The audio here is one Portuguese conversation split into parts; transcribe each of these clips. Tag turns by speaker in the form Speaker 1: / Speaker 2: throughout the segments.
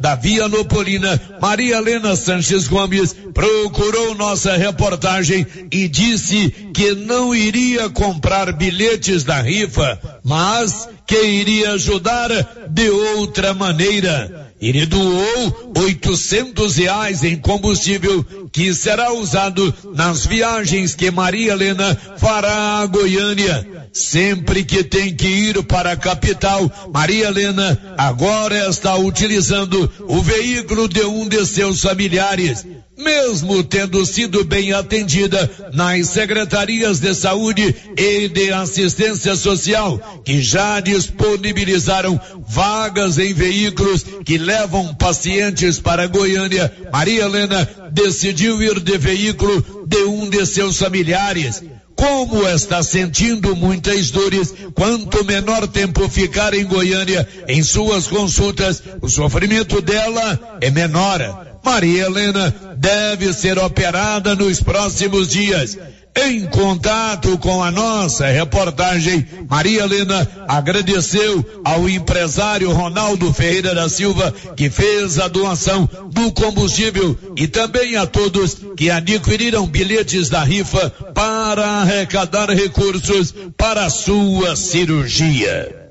Speaker 1: da Vianopolina, Maria Helena Sanches Gomes, procurou nossa reportagem e disse que não iria comprar bilhetes da rifa, mas que iria ajudar de outra maneira. Ele doou 800 reais em combustível que será usado nas viagens que Maria Helena fará a Goiânia. Sempre que tem que ir para a capital, Maria Helena agora está utilizando o veículo de um de seus familiares mesmo tendo sido bem atendida nas secretarias de saúde e de assistência social, que já disponibilizaram vagas em veículos que levam pacientes para Goiânia, Maria Helena decidiu ir de veículo de um de seus familiares. Como está sentindo muitas dores, quanto menor tempo ficar em Goiânia em suas consultas, o sofrimento dela é menor. Maria Helena deve ser operada nos próximos dias. Em contato com a nossa reportagem, Maria Helena agradeceu ao empresário Ronaldo Ferreira da Silva que fez a doação do combustível e também a todos que adquiriram bilhetes da rifa para arrecadar recursos para a sua cirurgia.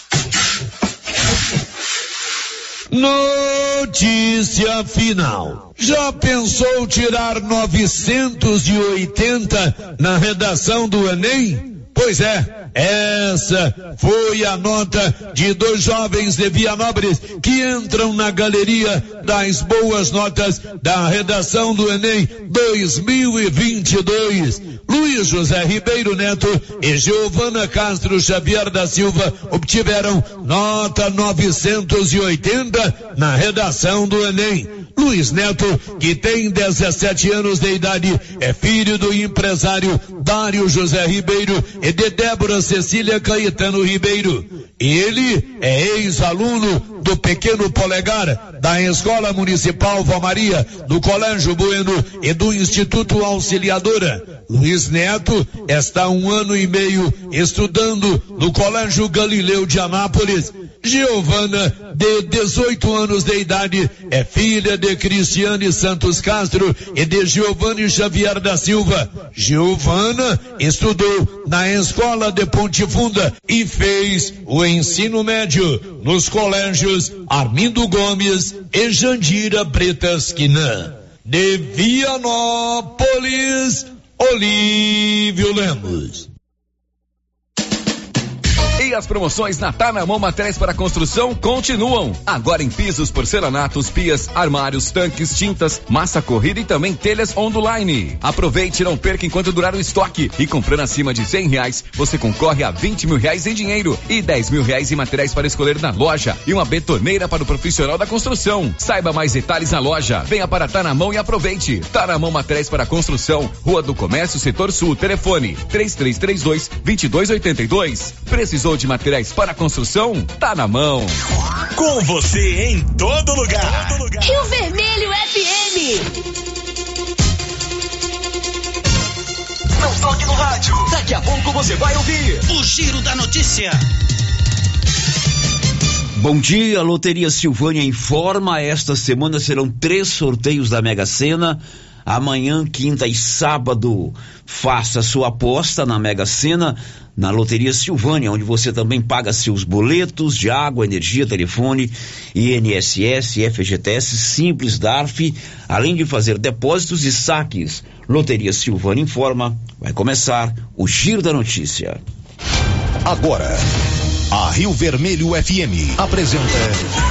Speaker 1: Notícia final. Já pensou tirar 980 na redação do Enem? Pois é, essa foi a nota de dois jovens de Vianópolis que entram na galeria das boas notas da redação do Enem 2022. Luiz José Ribeiro Neto e Giovana Castro Xavier da Silva obtiveram nota 980 na redação do Enem. Luiz Neto, que tem 17 anos de idade, é filho do empresário Dário José Ribeiro e de Débora Cecília Caetano Ribeiro. Ele é ex-aluno do Pequeno Polegar, da Escola Municipal Valmaria, do Colégio Bueno e do Instituto Auxiliadora. Luiz Neto está um ano e meio estudando no Colégio Galileu de Anápolis Giovana, de 18 anos de idade, é filha de Cristiane Santos Castro e de Giovanni Xavier da Silva. Giovana estudou na escola de Ponte Funda e fez o ensino médio nos colégios Armindo Gomes e Jandira Bretas Quinan. De Vianópolis, Olívio Lemos.
Speaker 2: E as promoções na Tá na Mão Materiais para Construção continuam. Agora em pisos, porcelanatos, pias, armários, tanques, tintas, massa corrida e também telhas onduline. Aproveite e não perca enquanto durar o estoque. E comprando acima de cem reais, você concorre a 20 mil reais em dinheiro e 10 mil reais em materiais para escolher na loja e uma betoneira para o profissional da construção. Saiba mais detalhes na loja. Venha para Tá na Mão e aproveite. Tá na Mão Materiais para Construção, Rua do Comércio, Setor Sul, telefone 3332 2282. Precisou Precisou de materiais para construção? Tá na mão.
Speaker 3: Com você em todo lugar. Todo lugar.
Speaker 4: Rio Vermelho FM.
Speaker 3: Não toque no rádio. Daqui a pouco você vai ouvir o Giro da Notícia.
Speaker 5: Bom dia, Loteria Silvânia informa. Esta semana serão três sorteios da Mega Sena. Amanhã, quinta e sábado, faça sua aposta na Mega Sena na Loteria Silvânia, onde você também paga seus boletos de água, energia, telefone, INSS, FGTS, Simples, DARF, além de fazer depósitos e saques. Loteria Silvânia informa, vai começar o Giro da Notícia.
Speaker 3: Agora, a Rio Vermelho FM apresenta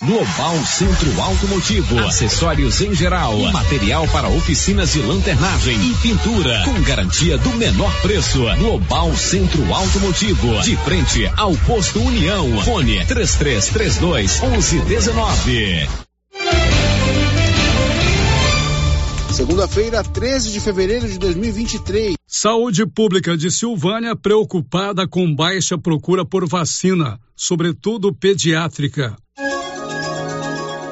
Speaker 6: Global Centro Automotivo, acessórios em geral, material para oficinas de lanternagem e pintura, com garantia do menor preço. Global Centro Automotivo, de frente ao posto União. Fone 3332 1119.
Speaker 7: Segunda-feira, 13 de fevereiro de 2023.
Speaker 8: Saúde Pública de Silvânia preocupada com baixa procura por vacina, sobretudo pediátrica.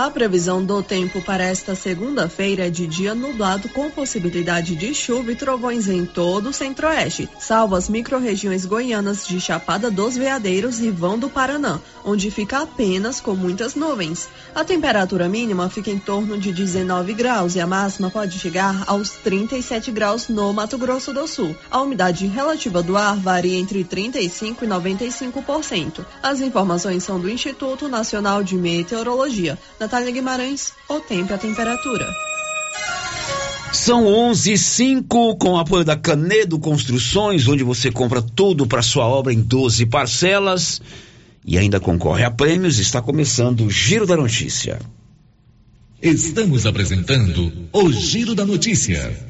Speaker 9: A previsão do tempo para esta segunda-feira é de dia nublado com possibilidade de chuva e trovões em todo o centro-oeste, salvo as microrregiões goianas de Chapada dos Veadeiros e Vão do Paraná, onde fica apenas com muitas nuvens. A temperatura mínima fica em torno de 19 graus e a máxima pode chegar aos 37 graus no Mato Grosso do Sul. A umidade relativa do ar varia entre 35 e 95%. As informações são do Instituto Nacional de Meteorologia. Natália Guimarães, o tempo e a temperatura.
Speaker 5: São 11 5 com apoio da Canedo Construções, onde você compra tudo para sua obra em 12 parcelas e ainda concorre a prêmios. Está começando o Giro da Notícia.
Speaker 6: Estamos apresentando o Giro da Notícia.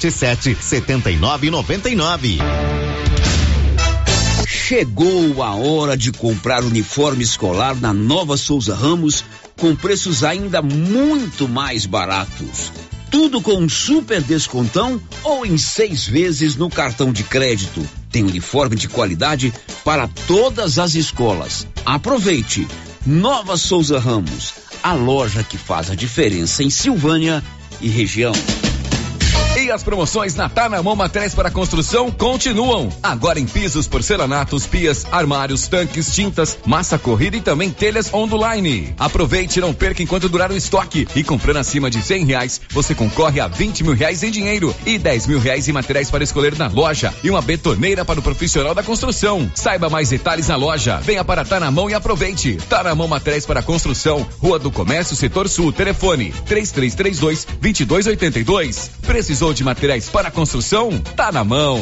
Speaker 10: 77 79 99.
Speaker 5: Chegou a hora de comprar uniforme escolar na Nova Souza Ramos com preços ainda muito mais baratos. Tudo com um super descontão ou em seis vezes no cartão de crédito. Tem uniforme de qualidade para todas as escolas. Aproveite! Nova Souza Ramos, a loja que faz a diferença em Silvânia e região.
Speaker 2: E as promoções na Tá na Mão Materiais para Construção continuam. Agora em pisos, porcelanatos, pias, armários, tanques, tintas, massa corrida e também telhas online. Aproveite e não perca enquanto durar o estoque. E comprando acima de cem reais, você concorre a 20 mil reais em dinheiro e 10 mil reais em materiais para escolher na loja e uma betoneira para o profissional da construção. Saiba mais detalhes na loja. Venha para Tá na Mão e aproveite. Tá na Mão Materiais para Construção, Rua do Comércio, Setor Sul, telefone 3332 2282. Precisou de materiais para construção? Tá na mão.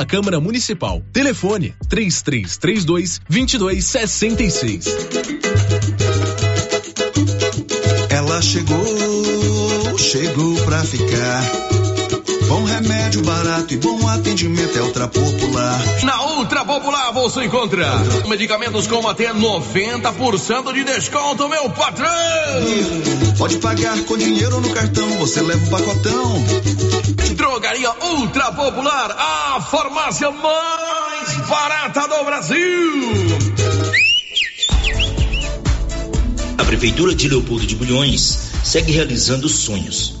Speaker 11: da Câmara Municipal. Telefone 3332 2266.
Speaker 12: Ela chegou, chegou pra ficar. Bom remédio barato e bom atendimento é Ultra Popular.
Speaker 13: Na Ultra Popular você encontra medicamentos com até 90% de desconto, meu patrão!
Speaker 12: Pode pagar com dinheiro no cartão, você leva o pacotão.
Speaker 13: Drogaria Ultra Popular, a farmácia mais barata do Brasil.
Speaker 14: A Prefeitura de Leopoldo de Bulhões segue realizando sonhos.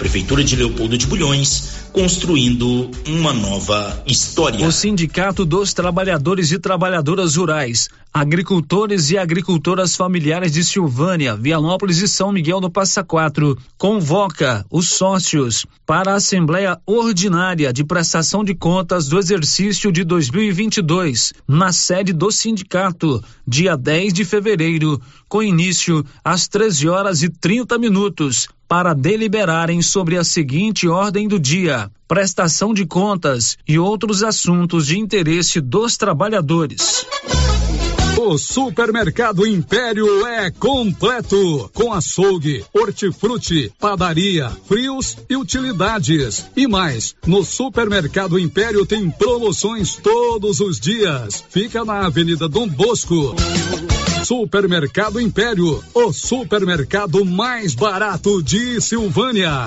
Speaker 14: Prefeitura de Leopoldo de Bulhões, construindo uma nova história.
Speaker 15: O Sindicato dos Trabalhadores e Trabalhadoras Rurais, Agricultores e Agricultoras Familiares de Silvânia, Vianópolis e São Miguel do Passa Quatro convoca os sócios para a Assembleia Ordinária de Prestação de Contas do exercício de 2022, na sede do sindicato, dia 10 de fevereiro, com início às 13 horas e 30 minutos, para deliberarem sobre a seguinte ordem do dia: prestação de contas e outros assuntos de interesse dos trabalhadores.
Speaker 8: O Supermercado Império é completo, com açougue, hortifruti, padaria, frios e utilidades. E mais, no Supermercado Império tem promoções todos os dias. Fica na Avenida Dom Bosco. Supermercado Império, o supermercado mais barato de Silvânia.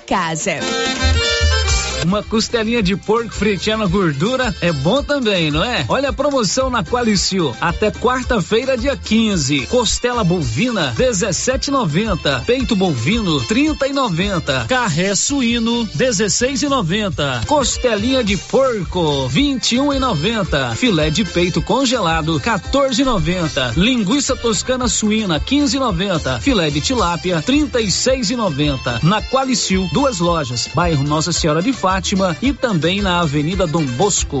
Speaker 16: casa.
Speaker 15: Uma costelinha de porco fritinha na gordura é bom também, não é? Olha a promoção na Qualicil. Até quarta-feira, dia 15. Costela bovina, 17,90. Peito bovino, 30,90. Carré suíno, 16,90. Costelinha de porco, 21,90. Filé de peito congelado, 14,90. Linguiça toscana suína, 15,90. Filé de tilápia, 36,90. Na Qualicil, duas lojas. Bairro Nossa Senhora de Fátima Fátima e também na Avenida Dom Bosco.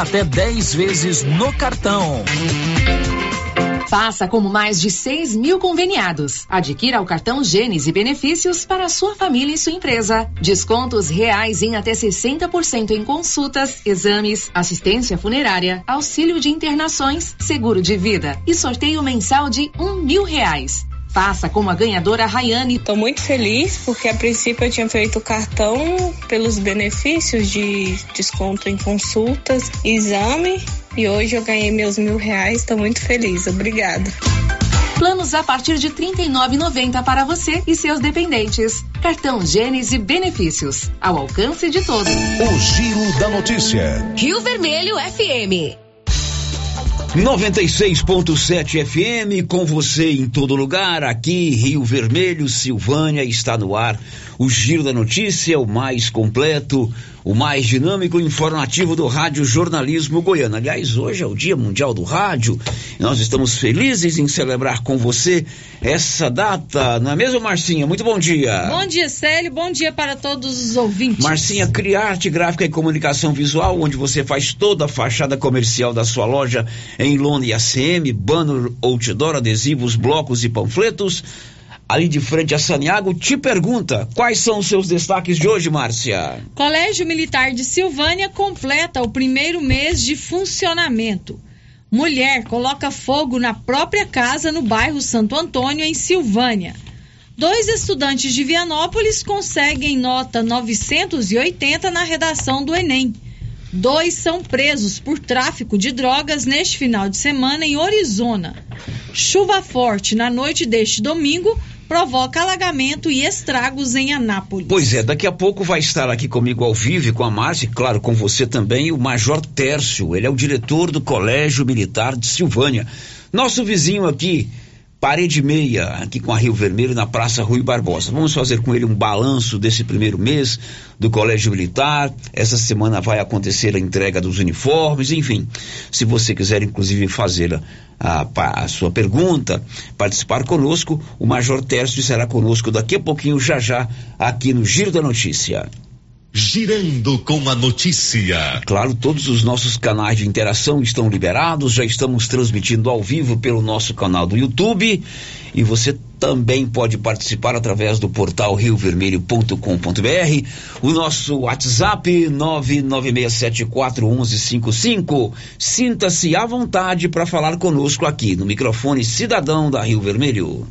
Speaker 15: até 10 vezes no cartão.
Speaker 17: Faça como mais de 6 mil conveniados. Adquira o cartão Gênesis e benefícios para sua família e sua empresa. Descontos reais em até 60% em consultas, exames, assistência funerária, auxílio de internações, seguro de vida e sorteio mensal de um mil reais. Faça como a ganhadora Rayane.
Speaker 18: Estou muito feliz porque a princípio eu tinha feito o cartão pelos benefícios de desconto em consultas, exame e hoje eu ganhei meus mil reais. Estou muito feliz. Obrigada.
Speaker 17: Planos a partir de R$ 39,90 para você e seus dependentes. Cartão Gênesis Benefícios. Ao alcance de todos.
Speaker 19: O Giro da Notícia.
Speaker 17: Rio Vermelho FM.
Speaker 5: 96.7 FM com você em todo lugar, aqui Rio Vermelho, Silvânia, está no ar o Giro da Notícia, o mais completo, o mais dinâmico e informativo do Rádio Jornalismo Goiano. Aliás, hoje é o Dia Mundial do Rádio nós estamos felizes em celebrar com você essa data, não é mesmo, Marcinha? Muito bom dia.
Speaker 20: Bom dia, Célio, bom dia para todos os ouvintes.
Speaker 5: Marcinha, Criarte Gráfica e Comunicação Visual, onde você faz toda a fachada comercial da sua loja em lona e ACM, banner, outdoor, adesivos, blocos e panfletos ali de frente a Saniago, te pergunta quais são os seus destaques de hoje, Márcia.
Speaker 20: Colégio Militar de Silvânia completa o primeiro mês de funcionamento. Mulher coloca fogo na própria casa no bairro Santo Antônio, em Silvânia. Dois estudantes de Vianópolis conseguem nota 980 na redação do Enem. Dois são presos por tráfico de drogas neste final de semana em Orizona. Chuva forte na noite deste domingo provoca alagamento e estragos em Anápolis.
Speaker 5: Pois é, daqui a pouco vai estar aqui comigo ao vivo com a Márcia, claro, com você também, o Major Tércio. Ele é o diretor do Colégio Militar de Silvânia. Nosso vizinho aqui, parede meia, aqui com a Rio Vermelho, na Praça Rui Barbosa. Vamos fazer com ele um balanço desse primeiro mês do Colégio Militar. Essa semana vai acontecer a entrega dos uniformes, enfim. Se você quiser, inclusive, fazer a, a, sua pergunta, participar conosco, o Major Tércio estará conosco daqui a pouquinho, já já, aqui no Giro da Notícia.
Speaker 19: Girando com a notícia.
Speaker 5: Claro, todos os nossos canais de interação estão liberados, já estamos transmitindo ao vivo pelo nosso canal do YouTube e você também pode participar através do portal riovermelho.com.br, o nosso WhatsApp 996741155. Sinta-se à vontade para falar conosco aqui no microfone Cidadão da Rio Vermelho.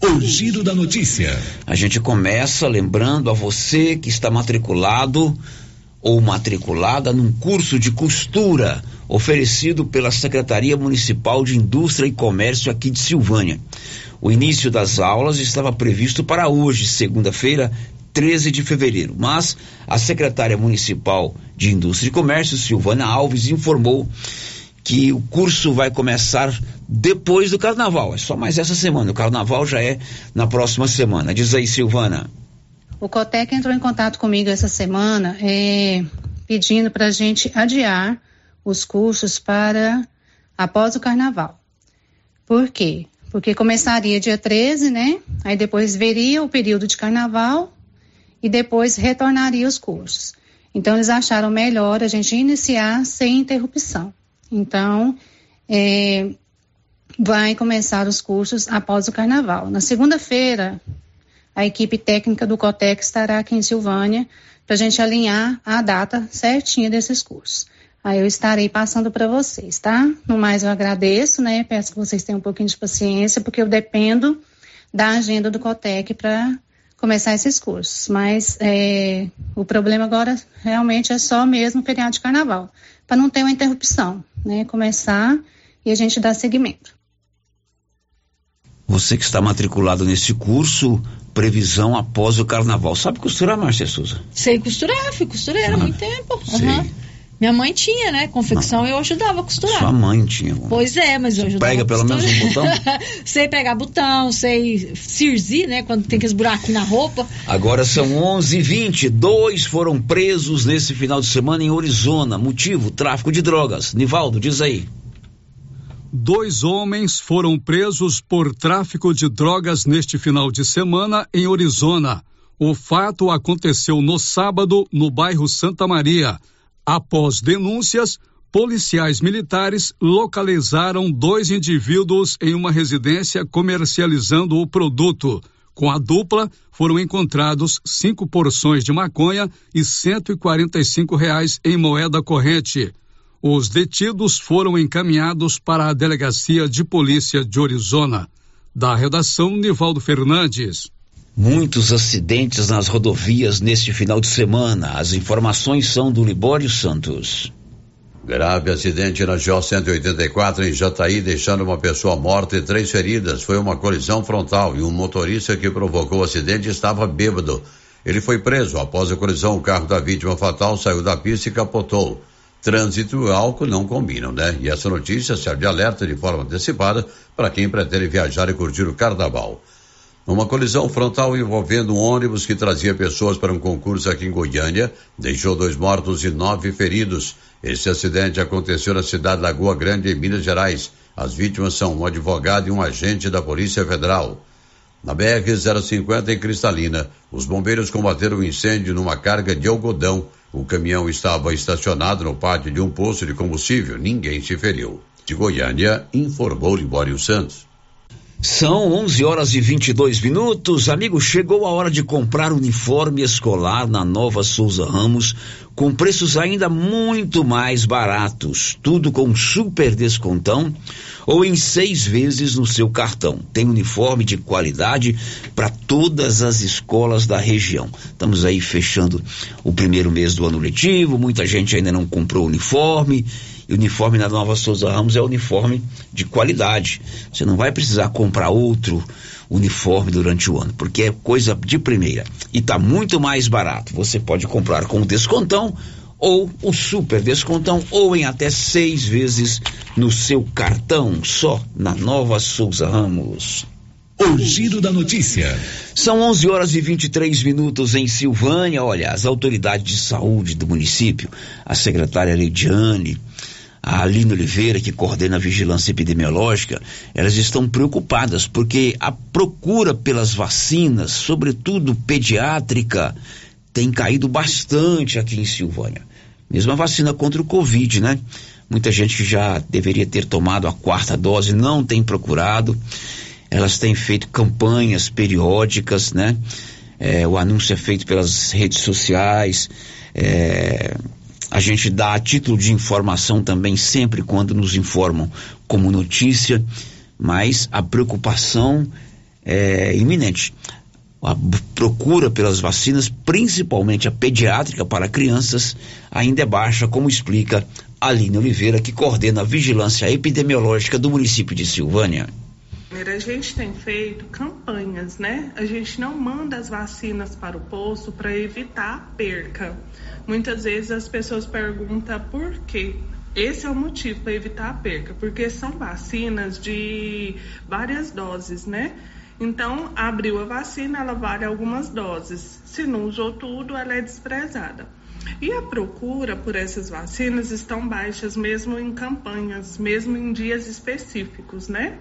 Speaker 19: O giro da notícia.
Speaker 5: A gente começa lembrando a você que está matriculado ou matriculada num curso de costura oferecido pela Secretaria Municipal de Indústria e Comércio aqui de Silvânia. O início das aulas estava previsto para hoje, segunda-feira, 13 de fevereiro, mas a secretária municipal de Indústria e Comércio, Silvana Alves, informou que o curso vai começar depois do carnaval. É só mais essa semana. O carnaval já é na próxima semana. Diz aí, Silvana.
Speaker 21: O Cotec entrou em contato comigo essa semana é, pedindo para a gente adiar os cursos para após o carnaval. Por quê? Porque começaria dia 13, né? Aí depois veria o período de carnaval e depois retornaria os cursos. Então eles acharam melhor a gente iniciar sem interrupção. Então, é, vai começar os cursos após o carnaval. Na segunda-feira, a equipe técnica do COTEC estará aqui em Silvânia para a gente alinhar a data certinha desses cursos. Aí eu estarei passando para vocês, tá? No mais, eu agradeço, né? Peço que vocês tenham um pouquinho de paciência, porque eu dependo da agenda do COTEC para começar esses cursos. Mas é, o problema agora realmente é só mesmo o feriado de carnaval, para não ter uma interrupção, né? Começar e a gente dar seguimento.
Speaker 5: Você que está matriculado nesse curso, previsão após o carnaval. Sabe costurar, Márcia Souza?
Speaker 20: Sei costurar, fui costureira há ah, muito tempo. Sei. Uhum. Minha mãe tinha, né? Confecção Não. eu ajudava a costurar.
Speaker 5: Sua mãe tinha.
Speaker 20: Pois é, mas eu ajudava
Speaker 5: Prega pelo menos um botão?
Speaker 20: sei pegar botão, sei cirzir, né? Quando tem aqueles buracos na roupa.
Speaker 5: Agora são 11 h 20 Dois foram presos nesse final de semana em Arizona. Motivo, tráfico de drogas. Nivaldo, diz aí.
Speaker 8: Dois homens foram presos por tráfico de drogas neste final de semana em Arizona. O fato aconteceu no sábado no bairro Santa Maria. Após denúncias, policiais militares localizaram dois indivíduos em uma residência comercializando o produto. Com a dupla, foram encontrados cinco porções de maconha e 145 reais em moeda corrente. Os detidos foram encaminhados para a delegacia de polícia de Arizona. Da redação, Nivaldo Fernandes.
Speaker 5: Muitos acidentes nas rodovias neste final de semana. As informações são do Libório Santos.
Speaker 22: Grave acidente na GO 184 em Jataí, deixando uma pessoa morta e três feridas. Foi uma colisão frontal e um motorista que provocou o acidente estava bêbado. Ele foi preso. Após a colisão, o carro da vítima fatal saiu da pista e capotou. Trânsito e álcool não combinam, né? E essa notícia serve de alerta de forma antecipada para quem pretende viajar e curtir o carnaval. Uma colisão frontal envolvendo um ônibus que trazia pessoas para um concurso aqui em Goiânia deixou dois mortos e nove feridos. Esse acidente aconteceu na cidade de Lagoa Grande, em Minas Gerais. As vítimas são um advogado e um agente da Polícia Federal. Na BR-050 em Cristalina, os bombeiros combateram o um incêndio numa carga de algodão. O caminhão estava estacionado no pátio de um posto de combustível. Ninguém se feriu. De Goiânia, informou Libório Santos.
Speaker 5: São 11 horas e 22 minutos. Amigo, chegou a hora de comprar uniforme escolar na Nova Souza Ramos, com preços ainda muito mais baratos. Tudo com super descontão ou em seis vezes no seu cartão. Tem uniforme de qualidade para todas as escolas da região. Estamos aí fechando o primeiro mês do ano letivo, muita gente ainda não comprou uniforme uniforme da Nova Souza Ramos é uniforme de qualidade. Você não vai precisar comprar outro uniforme durante o ano, porque é coisa de primeira e está muito mais barato. Você pode comprar com descontão ou o super descontão ou em até seis vezes no seu cartão só na Nova Souza Ramos.
Speaker 6: O giro da notícia.
Speaker 5: São 11 horas e 23 minutos em Silvânia. Olha, as autoridades de saúde do município, a secretária Leidiane, a Aline Oliveira, que coordena a vigilância epidemiológica, elas estão preocupadas porque a procura pelas vacinas, sobretudo pediátrica, tem caído bastante aqui em Silvânia. Mesmo a vacina contra o Covid, né? Muita gente que já deveria ter tomado a quarta dose não tem procurado. Elas têm feito campanhas periódicas, né? É, o anúncio é feito pelas redes sociais. É, a gente dá a título de informação também sempre quando nos informam como notícia, mas a preocupação é iminente. A procura pelas vacinas, principalmente a pediátrica para crianças, ainda é baixa, como explica Aline Oliveira, que coordena a vigilância epidemiológica do município de Silvânia.
Speaker 23: A gente tem feito campanhas, né? A gente não manda as vacinas para o posto para evitar a perca. Muitas vezes as pessoas perguntam por quê. Esse é o motivo para evitar a perca, porque são vacinas de várias doses, né? Então, abriu a vacina, ela vale algumas doses. Se não usou tudo, ela é desprezada. E a procura por essas vacinas estão baixas mesmo em campanhas, mesmo em dias específicos, né?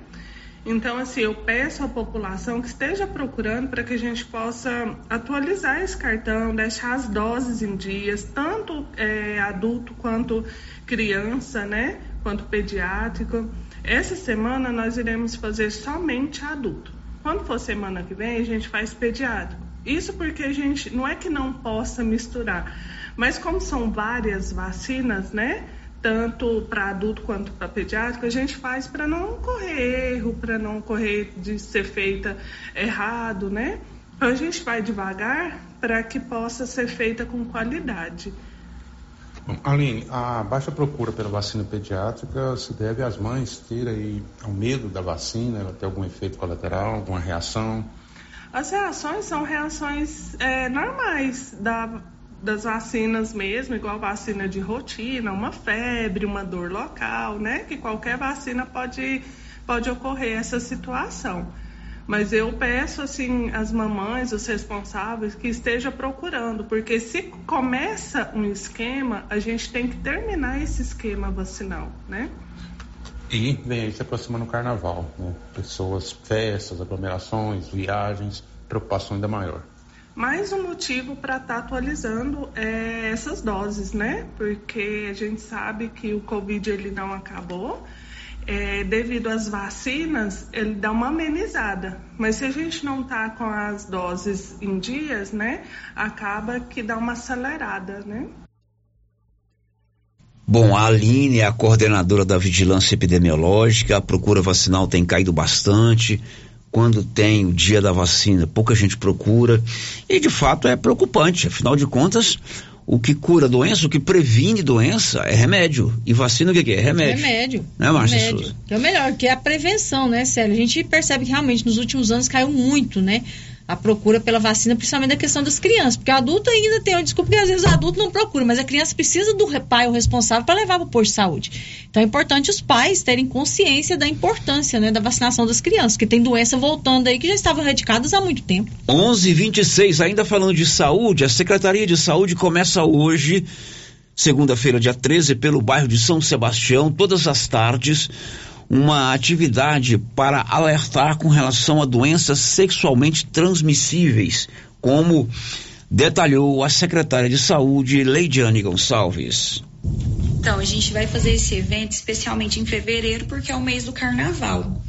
Speaker 23: Então, assim, eu peço à população que esteja procurando para que a gente possa atualizar esse cartão, deixar as doses em dias, tanto é, adulto quanto criança, né? Quanto pediátrico. Essa semana nós iremos fazer somente adulto. Quando for semana que vem, a gente faz pediátrico. Isso porque a gente não é que não possa misturar, mas como são várias vacinas, né? Tanto para adulto quanto para pediátrico, a gente faz para não correr erro, para não correr de ser feita errado, né? A gente vai devagar para que possa ser feita com qualidade.
Speaker 24: Bom, Aline, a baixa procura pela vacina pediátrica se deve às mães terem ao medo da vacina, ela ter algum efeito colateral, alguma reação?
Speaker 23: As reações são reações é, normais da, das vacinas mesmo, igual vacina de rotina, uma febre, uma dor local, né? Que qualquer vacina pode, pode ocorrer essa situação. Mas eu peço assim às mamães, os responsáveis, que esteja procurando, porque se começa um esquema, a gente tem que terminar esse esquema vacinal, né?
Speaker 24: E vem aí se aproximando o carnaval, né? Pessoas, festas, aglomerações, viagens, preocupação ainda maior.
Speaker 23: Mais um motivo para estar tá atualizando é essas doses, né? Porque a gente sabe que o Covid ele não acabou é, devido às vacinas, ele dá uma amenizada. Mas se a gente não tá com as doses em dias, né, acaba que dá uma acelerada, né?
Speaker 5: Bom, a Aline é a coordenadora da vigilância epidemiológica, a procura vacinal tem caído bastante. Quando tem o dia da vacina, pouca gente procura. E de fato é preocupante, afinal de contas, o que cura doença, o que previne doença é remédio. E vacina o que, que é? Remédio.
Speaker 20: Remédio.
Speaker 5: Né, Márcia
Speaker 20: remédio.
Speaker 5: Souza?
Speaker 20: É o melhor, que é a prevenção, né, Célio? A gente percebe que realmente nos últimos anos caiu muito, né? A procura pela vacina, principalmente da questão das crianças. Porque o adulto ainda tem uma desculpa, porque às vezes o adulto não procura, mas a criança precisa do pai, o responsável, para levar para o posto de saúde. Então é importante os pais terem consciência da importância né, da vacinação das crianças, que tem doença voltando aí que já estavam erradicadas há muito tempo.
Speaker 5: 11:26 ainda falando de saúde, a Secretaria de Saúde começa hoje, segunda-feira, dia 13, pelo bairro de São Sebastião, todas as tardes, uma atividade para alertar com relação a doenças sexualmente transmissíveis, como detalhou a secretária de Saúde, Leidiane Gonçalves.
Speaker 25: Então, a gente vai fazer esse evento especialmente em fevereiro, porque é o mês do carnaval,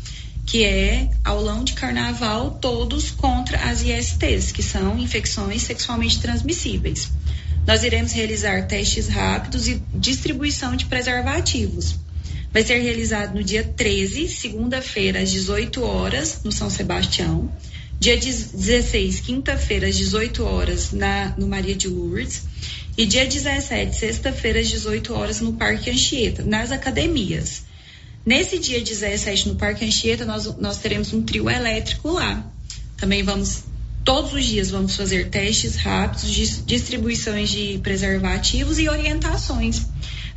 Speaker 25: que é aulão de carnaval todos contra as ISTs, que são infecções sexualmente transmissíveis. Nós iremos realizar testes rápidos e distribuição de preservativos. Vai ser realizado no dia 13, segunda-feira, às 18 horas, no São Sebastião. Dia 16, quinta-feira, às 18 horas, na, no Maria de Lourdes. E dia 17, sexta-feira, às 18 horas, no Parque Anchieta, nas academias. Nesse dia 17, no Parque Anchieta, nós, nós teremos um trio elétrico lá. Também vamos, todos os dias, vamos fazer testes rápidos, dis- distribuições de preservativos e orientações.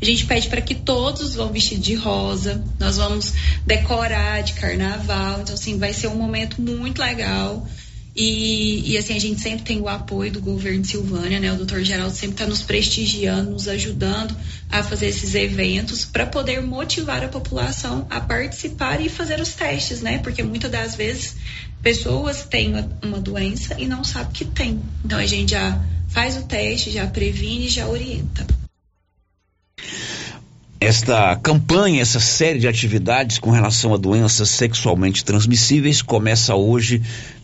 Speaker 25: A gente pede para que todos vão vestir de rosa, nós vamos decorar de carnaval, então assim, vai ser um momento muito legal. E, e, assim, a gente sempre tem o apoio do governo de Silvânia, né? O doutor Geraldo sempre está nos prestigiando, nos ajudando a fazer esses eventos para poder motivar a população a participar e fazer os testes, né? Porque muitas das vezes pessoas têm uma, doença e não sabem que tem. Então a gente já faz o teste, já previne, já orienta.
Speaker 5: Esta campanha, essa série de atividades com relação a doenças sexualmente transmissíveis começa hoje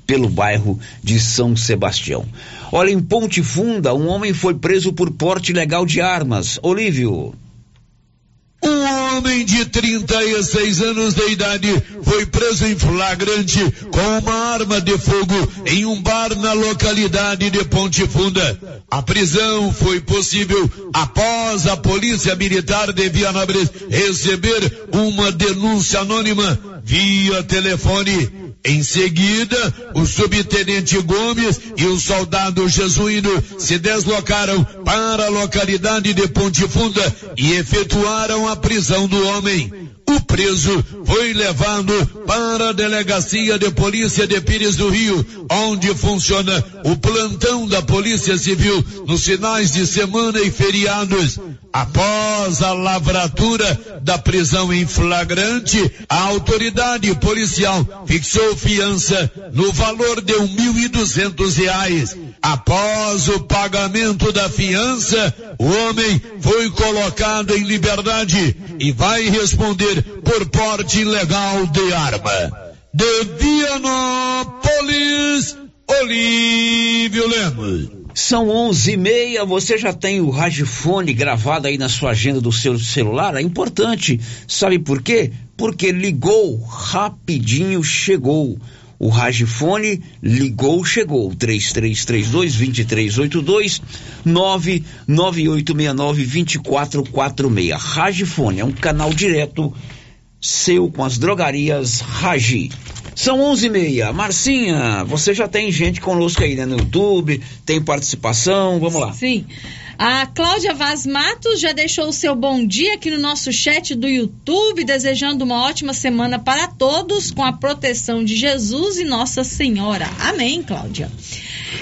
Speaker 5: pelo bairro de São Sebastião. Olha, em Ponte Funda, um homem foi preso por porte ilegal de armas. Olívio.
Speaker 1: Homem de 36 anos de idade foi preso em flagrante com uma arma de fogo em um bar na localidade de Ponte Funda. A prisão foi possível após a Polícia Militar de Vianópolis receber uma denúncia anônima via telefone. Em seguida, o subtenente Gomes e o soldado Jesuíno se deslocaram para a localidade de Ponte Funda e efetuaram a prisão do homem. O preso foi levado para a delegacia de polícia de Pires do Rio, onde funciona o plantão da Polícia Civil nos finais de semana e feriados. Após a lavratura da prisão em flagrante, a autoridade policial fixou fiança no valor de um mil e duzentos reais. Após o pagamento da fiança, o homem foi colocado em liberdade e vai responder por porte ilegal de arma. De Vianópolis, Olívio Lemos.
Speaker 5: São onze e meia, você já tem o radiofone gravado aí na sua agenda do seu celular? É importante. Sabe por quê? Porque ligou, rapidinho chegou. O Ragifone ligou, chegou. 3332-2382 99869-2446. Ragifone é um canal direto seu com as drogarias Ragi. São onze e meia. Marcinha, você já tem gente conosco aí né, no YouTube, tem participação, vamos lá.
Speaker 20: Sim. A Cláudia Vaz Matos já deixou o seu bom dia aqui no nosso chat do YouTube, desejando uma ótima semana para todos, com a proteção de Jesus e Nossa Senhora. Amém, Cláudia.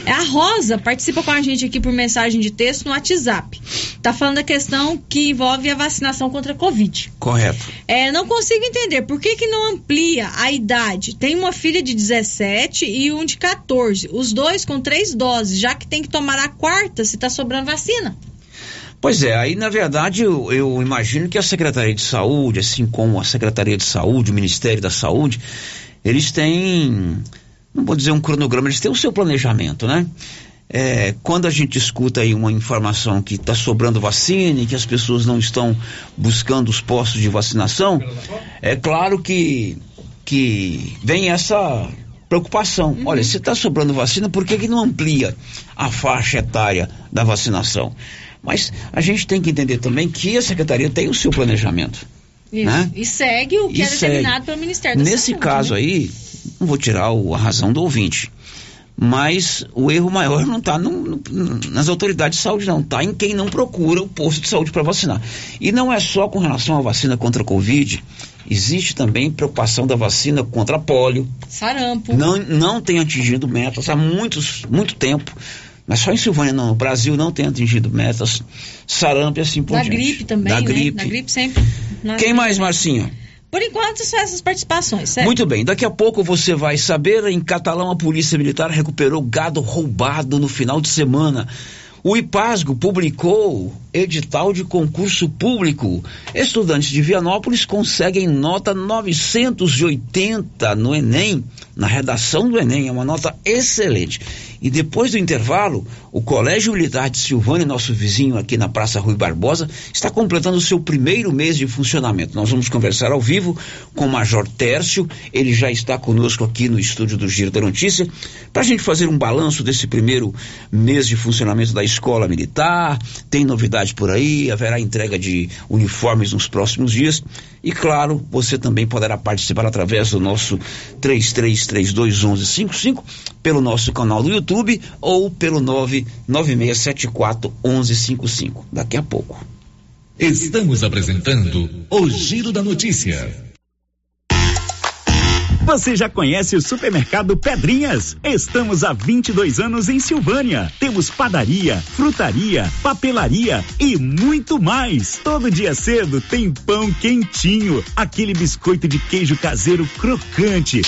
Speaker 20: A Rosa participa com a gente aqui por mensagem de texto no WhatsApp. Tá falando da questão que envolve a vacinação contra a Covid.
Speaker 5: Correto.
Speaker 20: É, não consigo entender por que, que não amplia a idade. Tem uma filha de 17 e um de 14. Os dois com três doses, já que tem que tomar a quarta se tá sobrando vacina.
Speaker 5: Pois é, aí na verdade eu, eu, imagino que a Secretaria de Saúde, assim como a Secretaria de Saúde, o Ministério da Saúde, eles têm, não vou dizer um cronograma, eles têm o seu planejamento, né? É, quando a gente escuta aí uma informação que está sobrando vacina e que as pessoas não estão buscando os postos de vacinação, é claro que, que vem essa preocupação. Uhum. Olha, se está sobrando vacina, por que, que não amplia a faixa etária da vacinação? Mas a gente tem que entender também que a secretaria tem o seu planejamento.
Speaker 20: Isso.
Speaker 5: Né?
Speaker 20: E segue o que
Speaker 5: E
Speaker 20: é
Speaker 5: segue.
Speaker 20: determinado pelo Ministério da
Speaker 5: Nesse
Speaker 20: Saúde.
Speaker 5: caso
Speaker 20: né?
Speaker 5: aí, não vou tirar o- a razão do ouvinte, mas o erro maior não está nas autoridades de saúde, não. Está em quem não procura o posto de saúde para vacinar. E não é só com relação à vacina contra a Covid, existe também preocupação da vacina contra a polio.
Speaker 20: Sarampo.
Speaker 5: Não, não tem atingido metas há muitos, muito tempo. Mas só em Silvânia não. O Brasil não tem atingido metas. Sarampo e assim por
Speaker 20: Da
Speaker 5: diante.
Speaker 20: gripe também,
Speaker 5: Da
Speaker 20: né?
Speaker 5: gripe.
Speaker 20: Da gripe sempre. Na-
Speaker 5: Quem mais, Marcinha?
Speaker 20: Por enquanto, são essas participações, certo?
Speaker 5: Muito bem, daqui a pouco você vai saber. Em Catalão, a Polícia Militar recuperou gado roubado no final de semana. O IPASGO publicou edital de concurso público. Estudantes de Vianópolis conseguem nota 980 no Enem, na redação do Enem, é uma nota excelente. E depois do intervalo, o Colégio Militar de Silvânia, nosso vizinho aqui na Praça Rui Barbosa, está completando o seu primeiro mês de funcionamento. Nós vamos conversar ao vivo com o Major Tércio, ele já está conosco aqui no estúdio do Giro da Notícia, para a gente fazer um balanço desse primeiro mês de funcionamento da Escola Militar. Tem novidade por aí, haverá entrega de uniformes nos próximos dias. E claro, você também poderá participar através do nosso 33321155, pelo nosso canal do YouTube ou pelo 996741155. Daqui a pouco.
Speaker 6: Estamos apresentando o Giro da Notícia.
Speaker 26: Você já conhece o supermercado Pedrinhas? Estamos há 22 anos em Silvânia. Temos padaria, frutaria, papelaria e muito mais. Todo dia cedo tem pão quentinho, aquele biscoito de queijo caseiro crocante.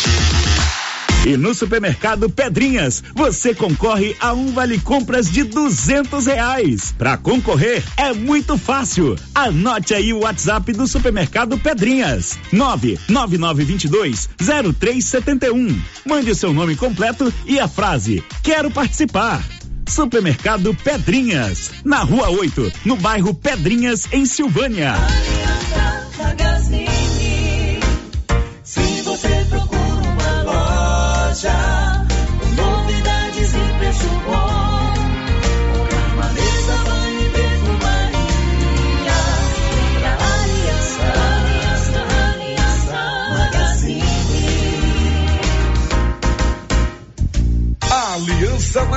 Speaker 26: E no supermercado Pedrinhas, você concorre a um vale compras de duzentos reais. Para concorrer é muito fácil. Anote aí o WhatsApp do supermercado Pedrinhas: nove nove nove vinte dois zero três setenta e um. Mande seu nome completo e a frase Quero participar. Supermercado Pedrinhas, na Rua 8, no bairro Pedrinhas, em Silvânia.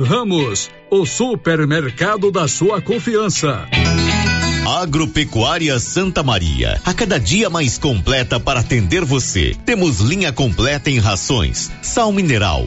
Speaker 8: Ramos, o supermercado da sua confiança.
Speaker 10: Agropecuária Santa Maria, a cada dia mais completa para atender você. Temos linha completa em rações, sal mineral,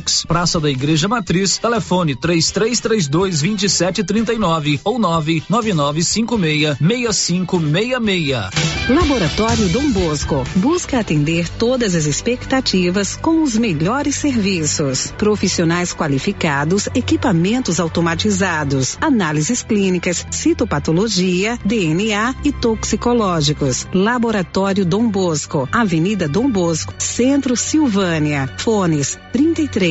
Speaker 15: Praça da Igreja Matriz, telefone 3332 2739 ou 99956 6566.
Speaker 27: Laboratório Dom Bosco busca atender todas as expectativas com os melhores serviços. Profissionais qualificados, equipamentos automatizados, análises clínicas, citopatologia, DNA e toxicológicos. Laboratório Dom Bosco, Avenida Dom Bosco, Centro Silvânia. Fones 33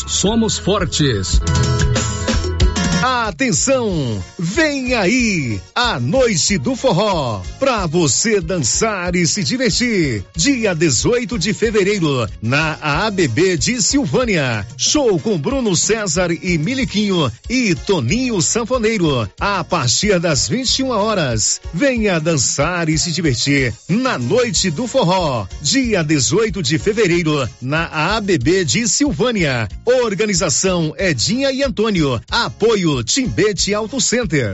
Speaker 8: somos fortes.
Speaker 28: Atenção! Vem aí a Noite do Forró para você dançar e se divertir. Dia 18 de fevereiro na ABB de Silvânia. Show com Bruno César e Miliquinho e Toninho Sanfoneiro a partir das 21 horas. Venha dançar e se divertir na Noite do Forró. Dia 18 de fevereiro na ABB de Silvânia. Organização Edinha e Antônio. Apoio Timbete Auto Center.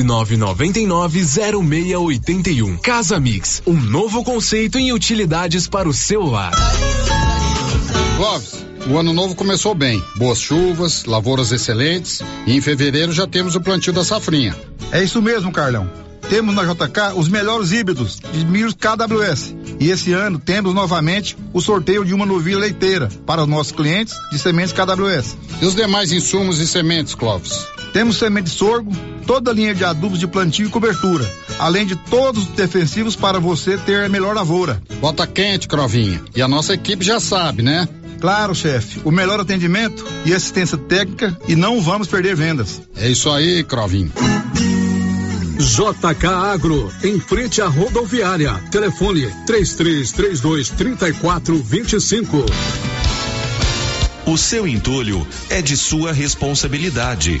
Speaker 11: 999990681. Casa Mix, um novo conceito em utilidades para o seu lar.
Speaker 29: Clóvis, o ano novo começou bem. Boas chuvas, lavouras excelentes e em fevereiro já temos o plantio da safrinha.
Speaker 30: É isso mesmo, Carlão. Temos na JK os melhores híbridos de milhos KWS. E esse ano temos novamente o sorteio de uma novilha leiteira para os nossos clientes de sementes KWS.
Speaker 29: E os demais insumos e sementes, Clóvis?
Speaker 30: Temos semente de sorgo, toda a linha de adubos de plantio e cobertura, além de todos os defensivos para você ter a melhor lavoura.
Speaker 29: Bota quente, Crovinha. E a nossa equipe já sabe, né?
Speaker 30: Claro, chefe. O melhor atendimento e assistência técnica e não vamos perder vendas.
Speaker 29: É isso aí, Crovinho.
Speaker 8: JK Agro, em frente à rodoviária. Telefone 3332 3425.
Speaker 31: O seu entulho é de sua responsabilidade.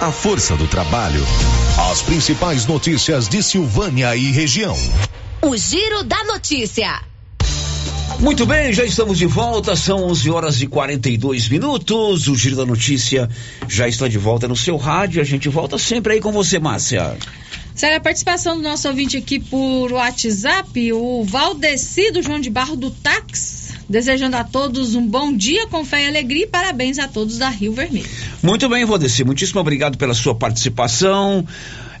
Speaker 31: A força do trabalho.
Speaker 28: As principais notícias de Silvânia e região.
Speaker 32: O Giro da Notícia.
Speaker 5: Muito bem, já estamos de volta, são 11 horas e 42 minutos. O Giro da Notícia já está de volta no seu rádio. A gente volta sempre aí com você, Márcia.
Speaker 20: Sério, a participação do nosso ouvinte aqui por WhatsApp, o Valdeci do João de Barro do Tax, desejando a todos um bom dia com fé e alegria e parabéns a todos da Rio Vermelho.
Speaker 5: Muito bem, Valdeci, muitíssimo obrigado pela sua participação.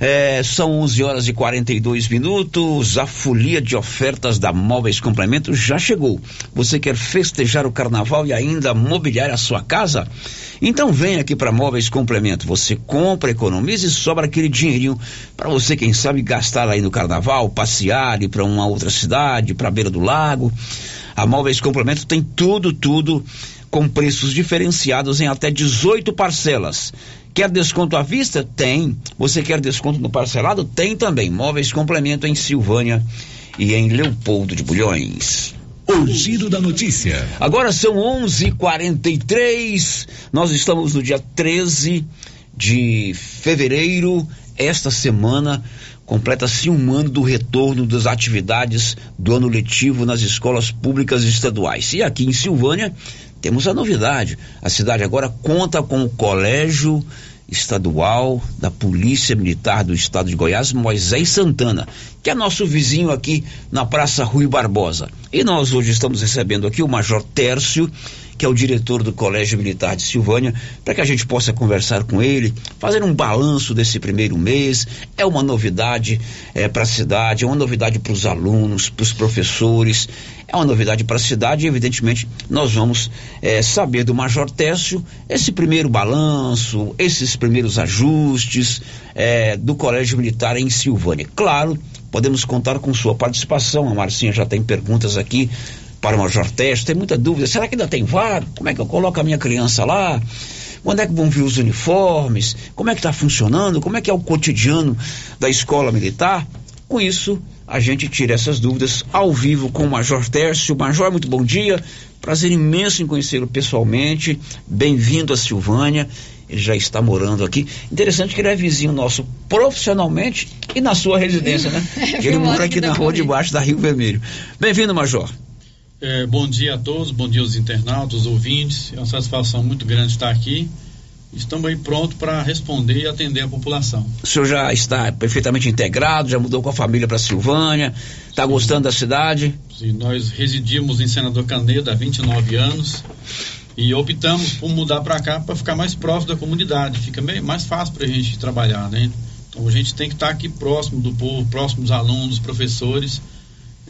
Speaker 5: É, são 11 horas e 42 minutos. A folia de ofertas da Móveis Complemento já chegou. Você quer festejar o carnaval e ainda mobiliar a sua casa? Então vem aqui para Móveis Complemento. Você compra, economiza e sobra aquele dinheirinho para você, quem sabe, gastar aí no carnaval, passear, ir para uma outra cidade, para a beira do lago. A Móveis Complemento tem tudo, tudo com preços diferenciados em até 18 parcelas. Quer desconto à vista? Tem. Você quer desconto no parcelado? Tem também. Móveis Complemento em Silvânia e em Leopoldo de Bulhões.
Speaker 28: O giro da notícia.
Speaker 5: Agora são 11:43. Nós estamos no dia 13 de fevereiro. Esta semana completa-se um ano do retorno das atividades do ano letivo nas escolas públicas estaduais. E aqui em Silvânia temos a novidade. A cidade agora conta com o colégio estadual da Polícia Militar do Estado de Goiás, Moisés Santana, que é nosso vizinho aqui na Praça Rui Barbosa. E nós hoje estamos recebendo aqui o Major Tércio, que é o diretor do Colégio Militar de Silvânia, para que a gente possa conversar com ele, fazer um balanço desse primeiro mês. É uma novidade é, para a cidade, é uma novidade para os alunos, para os professores, é uma novidade para a cidade e, evidentemente, nós vamos é, saber do Major Técio esse primeiro balanço, esses primeiros ajustes é, do Colégio Militar em Silvânia. Claro, podemos contar com sua participação. A Marcinha já tem perguntas aqui para o Major Teste, tem muita dúvida. Será que ainda tem vaga? Como é que eu coloco a minha criança lá? Quando é que vão vir os uniformes? Como é que está funcionando? Como é que é o cotidiano da escola militar? Com isso, a gente tira essas dúvidas ao vivo com o Major Tércio. Major, muito bom dia. Prazer imenso em conhecê-lo pessoalmente. Bem-vindo a Silvânia. Ele já está morando aqui. Interessante que ele é vizinho nosso profissionalmente e na sua residência, né?
Speaker 20: É,
Speaker 5: ele mora
Speaker 20: aqui
Speaker 5: na rua de
Speaker 20: Bahia.
Speaker 5: baixo da Rio Vermelho. Bem-vindo, Major.
Speaker 33: É, bom dia a todos, bom dia aos internautas, aos ouvintes. É uma satisfação muito grande estar aqui. Estamos aí prontos para responder e atender a população.
Speaker 5: O senhor já está perfeitamente integrado, já mudou com a família para Silvânia, está gostando da cidade?
Speaker 33: Sim, nós residimos em Senador Canedo há 29 anos e optamos por mudar para cá para ficar mais próximo da comunidade. Fica meio, mais fácil para a gente trabalhar, né? Então a gente tem que estar aqui próximo do povo, próximo dos alunos, dos professores.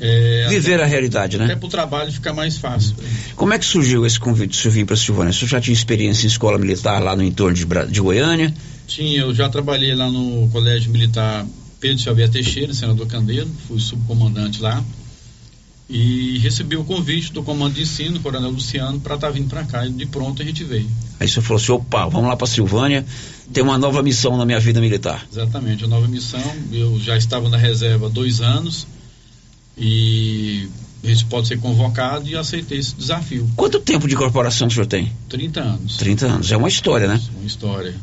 Speaker 33: É,
Speaker 5: Viver
Speaker 33: até-
Speaker 5: a realidade, né?
Speaker 33: Até para o trabalho ficar mais fácil.
Speaker 5: Como é que surgiu esse convite do senhor vir para Silvânia? O senhor já tinha experiência em escola militar lá no entorno de, Bra- de Goiânia?
Speaker 33: Tinha, eu já trabalhei lá no Colégio Militar Pedro Xavier Teixeira, senador Candeiro, fui subcomandante lá. E recebi o convite do comando de ensino, Coronel Luciano, para estar vindo para cá. E de pronto a gente veio.
Speaker 5: Aí senhor falou assim, opa, vamos lá para Silvânia, tem uma nova missão na minha vida militar.
Speaker 33: Exatamente, a nova missão. Eu já estava na reserva há dois anos e a gente pode ser convocado e aceitei esse desafio.
Speaker 5: Quanto tempo de corporação o senhor tem?
Speaker 33: 30 anos.
Speaker 5: 30 anos, é uma história, né?
Speaker 33: Uma história.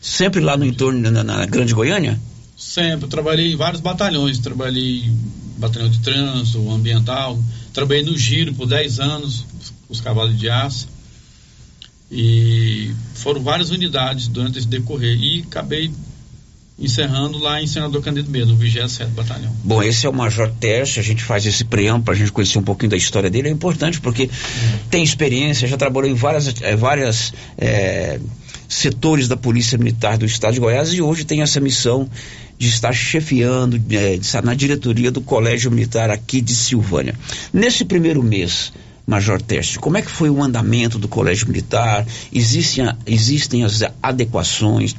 Speaker 5: Sempre lá no entorno, na, na Grande Goiânia?
Speaker 33: Sempre, eu trabalhei em vários batalhões, trabalhei batalhão de trânsito, ambiental, trabalhei no giro por 10 anos, os cavalos de aço, e foram várias unidades durante esse decorrer, e acabei encerrando lá em Senador Candido mesmo, no 27 Batalhão.
Speaker 5: Bom, esse é o Major Tércio, a gente faz esse preâmbulo para a gente conhecer um pouquinho da história dele, é importante porque tem experiência, já trabalhou em várias, eh, várias eh, setores da Polícia Militar do Estado de Goiás e hoje tem essa missão de estar chefiando, eh, de estar na diretoria do Colégio Militar aqui de Silvânia. Nesse primeiro mês, Major Tércio, como é que foi o andamento do Colégio Militar? Existem, existem as adequações?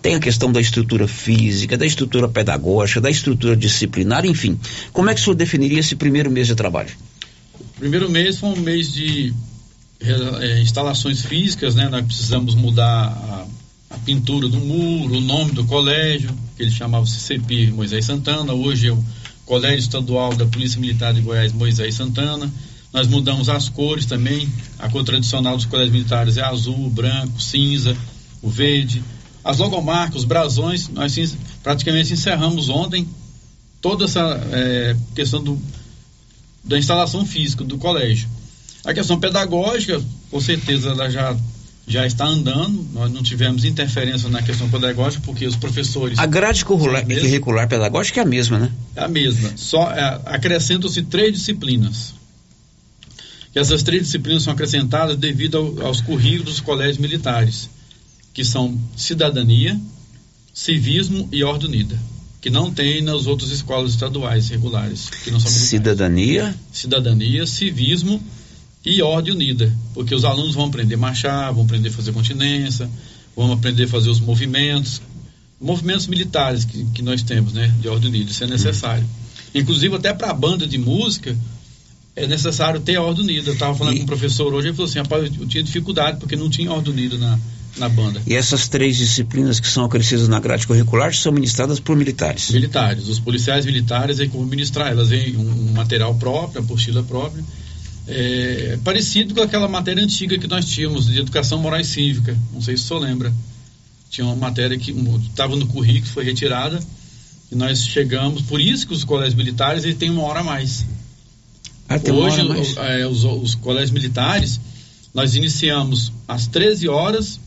Speaker 5: Tem a questão da estrutura física, da estrutura pedagógica, da estrutura disciplinar, enfim. Como é que o senhor definiria esse primeiro mês de trabalho?
Speaker 33: O primeiro mês foi um mês de eh, instalações físicas, né? Nós precisamos mudar a, a pintura do muro, o nome do colégio, que ele chamava CCP Moisés Santana, hoje é o Colégio Estadual da Polícia Militar de Goiás Moisés Santana. Nós mudamos as cores também, a cor tradicional dos colégios militares é azul, branco, cinza, o verde. As logomarcas, os brasões, nós praticamente encerramos ontem toda essa eh, questão do, da instalação física do colégio. A questão pedagógica, com certeza, ela já, já está andando. Nós não tivemos interferência na questão pedagógica, porque os professores.
Speaker 5: A grade curricular, curricular pedagógica é a mesma, né?
Speaker 33: É a mesma. Só é, acrescentam-se três disciplinas. E essas três disciplinas são acrescentadas devido ao- aos currículos dos colégios militares, que são cidadania, civismo e ordem unida, que não tem nas outras escolas estaduais regulares, que não são militares.
Speaker 5: Cidadania,
Speaker 33: cidadania, civismo e ordem unida, porque os alunos vão aprender a marchar, vão aprender a fazer continência, vão aprender a fazer os movimentos, movimentos militares que, que nós temos, né, de ordem unida, isso é necessário. Inclusive até para a banda de música é necessário ter a ordem unida. Eu estava falando com o professor hoje, ele falou assim, rapaz, eu, eu tinha dificuldade porque não tinha ordem unida na, na banda.
Speaker 5: e essas três disciplinas que são acrescidas na grade curricular são ministradas por militares.
Speaker 33: Militares, os policiais militares aí como ministrar, elas vêm um, um material próprio, apostila própria, é, parecido com aquela matéria antiga que nós tínhamos de educação moral e cívica, não sei se o senhor lembra. Tinha uma matéria que estava no currículo, foi retirada, e nós chegamos, por isso que os colégios militares têm uma hora a mais.
Speaker 5: Ah, tem uma
Speaker 33: Hoje, é, os, os colégios militares, nós iniciamos às 13 horas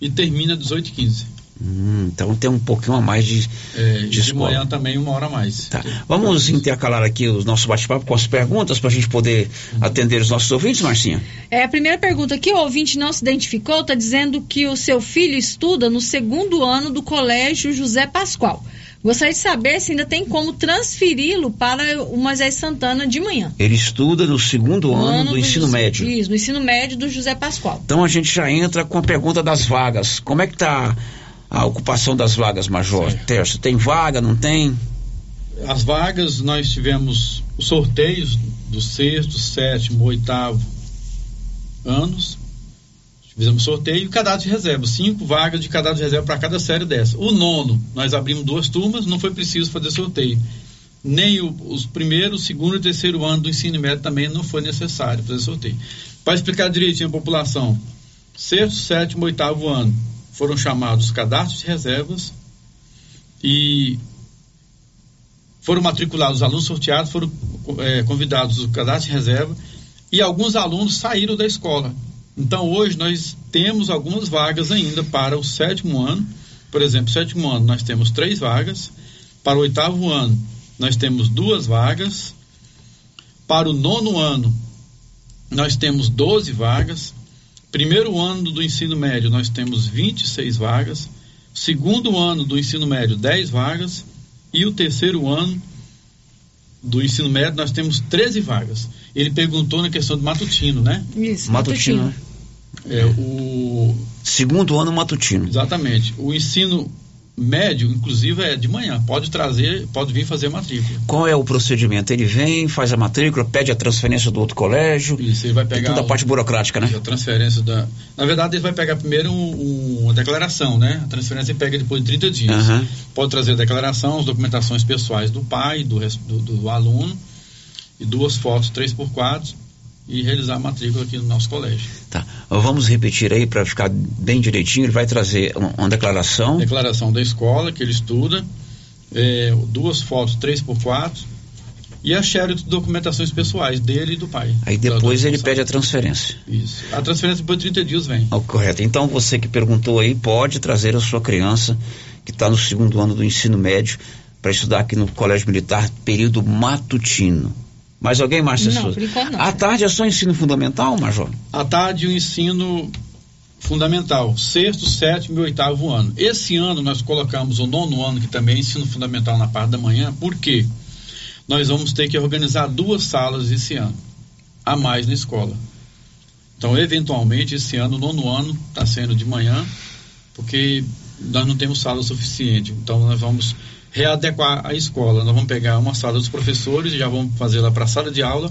Speaker 33: e termina às 18h15.
Speaker 5: Hum, então tem um pouquinho a mais de,
Speaker 33: É,
Speaker 5: de
Speaker 33: de
Speaker 5: escola.
Speaker 33: manhã também uma hora a mais.
Speaker 5: Tá. Vamos intercalar aqui o nosso bate-papo com as perguntas para a gente poder atender os nossos ouvintes, Marcinha.
Speaker 20: É, a primeira pergunta que o ouvinte não se identificou está dizendo que o seu filho estuda no segundo ano do Colégio José Pascoal. Gostaria de saber se ainda tem como transferi-lo para o Moisés Santana de manhã.
Speaker 5: Ele estuda no segundo ano, do, ensino médio.
Speaker 20: Isso, no ensino médio do José Pascoal.
Speaker 5: Então a gente já entra com a pergunta das vagas. Como é que está a ocupação das vagas, Major? Terço, tem vaga, não tem?
Speaker 33: As vagas, nós tivemos os sorteios do sexto, sétimo, oitavo anos. Fizemos sorteio e cadastro de reserva. Cinco vagas de cadastro de reserva para cada série dessa. O nono, nós abrimos duas turmas, não foi preciso fazer sorteio. Nem o- os primeiros, segundo e terceiro ano do ensino médio também não foi necessário fazer sorteio. Para explicar direitinho a população, sexto, sétimo, oitavo ano foram chamados cadastros de reservas e foram matriculados, os alunos sorteados foram eh, convidados do cadastro de reserva e alguns alunos saíram da escola. Então hoje nós temos algumas vagas ainda para o sétimo ano. Por exemplo, sétimo ano nós temos três vagas. Para o oitavo ano nós temos duas vagas. Para o nono ano nós temos 12 vagas. Primeiro ano do ensino médio nós temos 26 vagas. Segundo ano do ensino médio, 10 vagas. E o terceiro ano do ensino médio nós temos 13 vagas. Ele perguntou na questão do matutino, né?
Speaker 20: Isso,
Speaker 5: Matutino. né?
Speaker 33: É, o
Speaker 5: Segundo ano matutino.
Speaker 33: Exatamente. O ensino médio, inclusive, é de manhã. Pode trazer, pode vir fazer matrícula.
Speaker 5: Qual é o procedimento? Ele vem, faz a matrícula, pede a transferência do outro colégio.
Speaker 33: Isso, ele vai pegar
Speaker 5: toda a parte burocrática, né?
Speaker 33: A transferência da. Na verdade, ele vai pegar primeiro um- um- uma declaração, né? A transferência ele pega depois de 30 dias.
Speaker 5: Aham.
Speaker 33: Pode trazer a declaração, as documentações pessoais do pai, do, do, do aluno, e duas fotos 3x4 e realizar a matrícula aqui no nosso colégio.
Speaker 5: Tá. Vamos repetir aí para ficar bem direitinho. Ele vai trazer uma, declaração.
Speaker 33: Declaração da escola que ele estuda, é, duas fotos 3x4 e a xerox de documentações pessoais dele e do pai.
Speaker 5: Aí depois ele pede a transferência.
Speaker 33: Isso. A transferência depois de 30 dias vem.
Speaker 5: Ó, correto. Então você que perguntou aí pode trazer a sua criança que está no segundo ano do ensino médio para estudar aqui no Colégio Militar, período matutino. Mais alguém, Márcia
Speaker 20: Não,
Speaker 5: Souza?
Speaker 20: por enquanto não.
Speaker 5: À tarde é só ensino fundamental, Major?
Speaker 33: À tarde, o ensino fundamental, sexto, sétimo e oitavo ano. Esse ano nós colocamos o nono ano, que também é ensino fundamental na parte da manhã, por quê? Nós vamos ter que organizar duas salas esse ano, a mais na escola. Então, eventualmente, esse ano, o nono ano, está sendo de manhã, porque nós não temos sala suficiente. Então, nós vamos readequar a escola. Nós vamos pegar uma sala dos professores e já vamos fazer lá para a sala de aula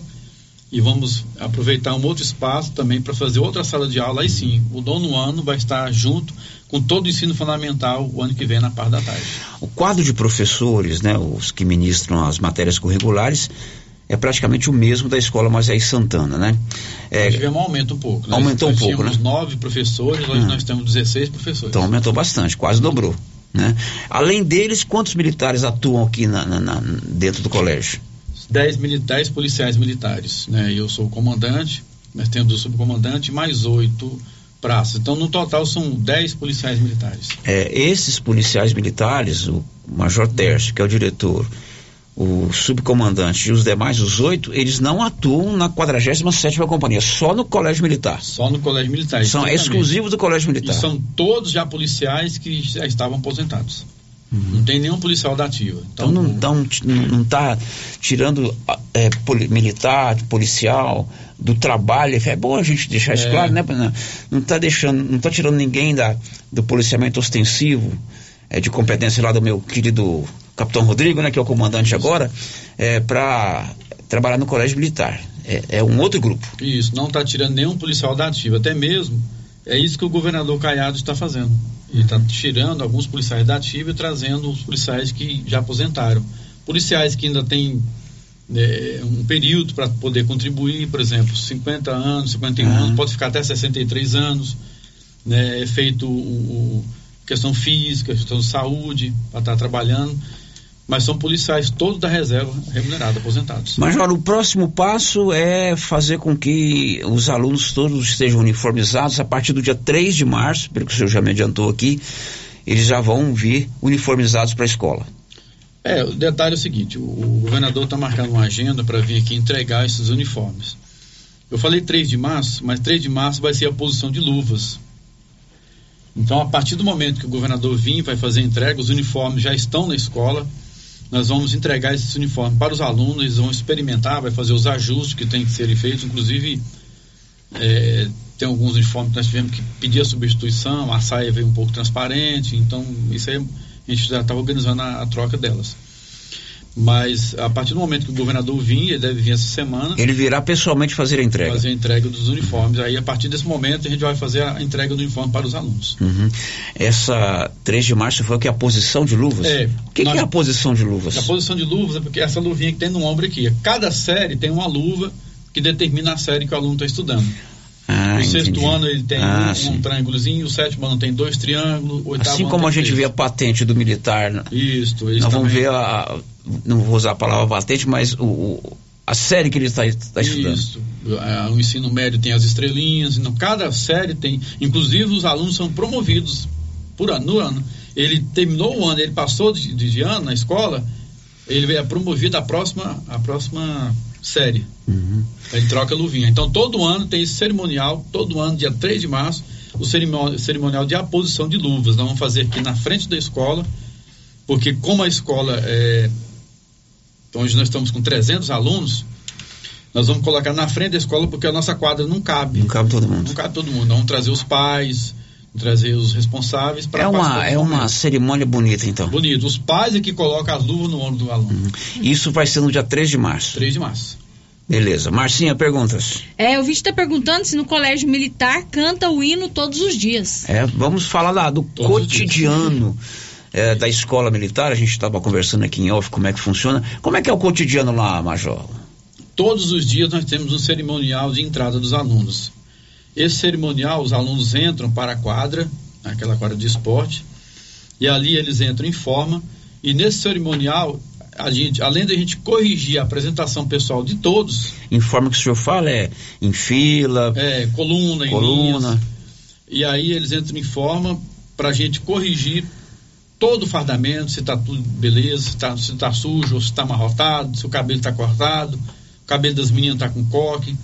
Speaker 33: e vamos aproveitar um outro espaço também para fazer outra sala de aula. Aí sim, o nono ano vai estar junto com todo o ensino fundamental o ano que vem na parte da tarde.
Speaker 5: O quadro de professores, né, os que ministram as matérias curriculares, é praticamente o mesmo da escola Moisés Santana, né? É,
Speaker 33: tivemos um aumento um pouco. Nós-
Speaker 5: Aumentou um
Speaker 33: nós
Speaker 5: pouco,
Speaker 33: tínhamos
Speaker 5: né?
Speaker 33: nove professores, hoje
Speaker 5: Ah.
Speaker 33: nós temos 16 professores.
Speaker 5: então aumentou bastante, quase dobrou. Né? Além deles, quantos militares atuam aqui na- na- na- dentro do colégio?
Speaker 33: 10 militares, policiais militares. Né? Eu sou o comandante, nós temos o subcomandante, mais oito praças. Então, no total, são 10 policiais militares.
Speaker 5: É, esses policiais militares, o Major Tércio, que é o diretor, o subcomandante e os demais, os oito, eles não atuam na 47ª Companhia, só no Colégio Militar.
Speaker 33: Só no Colégio Militar.
Speaker 5: São
Speaker 33: estritamente.
Speaker 5: exclusivos do Colégio Militar.
Speaker 33: E são todos já policiais que já estavam aposentados. Não tem nenhum policial da ativa.
Speaker 5: Então não, não, não tá tirando é, poli- militar, policial do trabalho. É bom a gente deixar isso
Speaker 33: É.
Speaker 5: claro, né? Não- está deixando, não tá tirando ninguém da, do policiamento ostensivo, é, de competência lá do meu querido Capitão Rodrigo, né? Que é o comandante agora, é, para trabalhar no colégio militar. É, é um outro grupo.
Speaker 33: Isso, não está tirando nenhum policial da ativa. Até mesmo, é isso que o governador Caiado está fazendo. Ele está tirando alguns policiais da ativa e trazendo os policiais que já aposentaram. Policiais que ainda têm né, um período para poder contribuir, por exemplo, 50 anos, 51
Speaker 5: Aham.
Speaker 33: anos, pode ficar até 63 anos. Né, é feito o, o- questão física, questão de saúde, para estar trabalhando. Mas são policiais todos da reserva remunerada, aposentados.
Speaker 5: Major, o próximo passo é fazer com que os alunos todos estejam uniformizados a partir do dia 3 de março, pelo que o senhor já me adiantou aqui, eles já vão vir uniformizados para a escola.
Speaker 33: É, o detalhe é o seguinte, o, o governador está marcando uma agenda para vir aqui entregar esses uniformes. Eu falei 3 de março, mas 3 de março vai ser a posição de luvas. Então, a partir do momento que o governador vir, vai fazer a entrega, os uniformes já estão na escola. Nós vamos entregar esses uniformes para os alunos, eles vão experimentar, vai fazer os ajustes que tem que serem feitos. Inclusive, é, tem alguns uniformes que nós tivemos que pedir a substituição, a saia veio um pouco transparente, então isso aí a gente já está organizando a, a troca delas. Mas a partir do momento que o governador vir, ele deve vir essa semana,
Speaker 5: Ele virá pessoalmente fazer a entrega.
Speaker 33: fazer a entrega dos uniformes. Aí a partir desse momento a gente vai fazer a entrega do uniforme para os alunos.
Speaker 5: Uhum. Essa 3 de março foi o que? A posição de luvas?
Speaker 33: É,
Speaker 5: o que, que
Speaker 33: nós-
Speaker 5: é a posição de luvas?
Speaker 33: A posição de luvas é porque essa luvinha que tem no ombro aqui. Cada série tem uma luva que determina a série que o aluno está estudando.
Speaker 5: Ah,
Speaker 33: o sexto
Speaker 5: entendi.
Speaker 33: ano ele tem
Speaker 5: Ah,
Speaker 33: um, um triângulozinho, o sétimo ano tem dois triângulos, oitavo
Speaker 5: Assim como a gente
Speaker 33: três.
Speaker 5: vê a patente do militar, né?
Speaker 33: Isso, isso
Speaker 5: nós vamos
Speaker 33: também.
Speaker 5: ver a, a- não vou usar a palavra patente, mas o, o- a série que ele está está estudando.
Speaker 33: Isso. Ah, O ensino médio tem as estrelinhas, então cada série tem. Inclusive, os alunos são promovidos por ano, no ano. Ele terminou o ano, ele passou de, de- ano na escola, ele é promovido à próxima, à próxima série. Ele troca a luvinha. Então, todo ano tem esse cerimonial, todo ano, dia 3 de março, o cerimonial, cerimonial de aposição de luvas. Nós vamos fazer aqui na frente da escola, porque como a escola é. Onde nós estamos com 300 alunos, nós vamos colocar na frente da escola porque a nossa quadra não cabe.
Speaker 5: Não cabe todo mundo.
Speaker 33: Não cabe todo mundo. Nós Vamos trazer os pais, trazer os responsáveis para
Speaker 5: É uma, é uma cerimônia bonita, então.
Speaker 33: Bonito. Os pais é que colocam as luvas no ombro do aluno.
Speaker 5: Isso vai ser no dia 3 de março.
Speaker 33: 3 de março.
Speaker 5: Beleza. Marcinha, perguntas?
Speaker 20: É, o vídeo está perguntando se no colégio militar canta o hino todos os dias.
Speaker 5: É, vamos falar lá do cotidiano é, da escola militar. A gente estava conversando aqui em off como é que funciona. Como é que é o cotidiano lá, Major?
Speaker 33: Todos os dias nós temos um cerimonial de entrada dos alunos. Esse cerimonial, os alunos entram para a quadra, aquela quadra de esporte, e ali eles entram em forma. E nesse cerimonial, a gente, além da gente corrigir a apresentação pessoal de todos,
Speaker 5: Informa que o senhor fala é em fila,
Speaker 33: é, coluna, em
Speaker 5: coluna.
Speaker 33: linhas, e aí eles entram em forma para a gente corrigir todo o fardamento, se está tudo beleza, se está tá sujo, ou se está amarrotado, se o cabelo está cortado, o cabelo das meninas está com coque,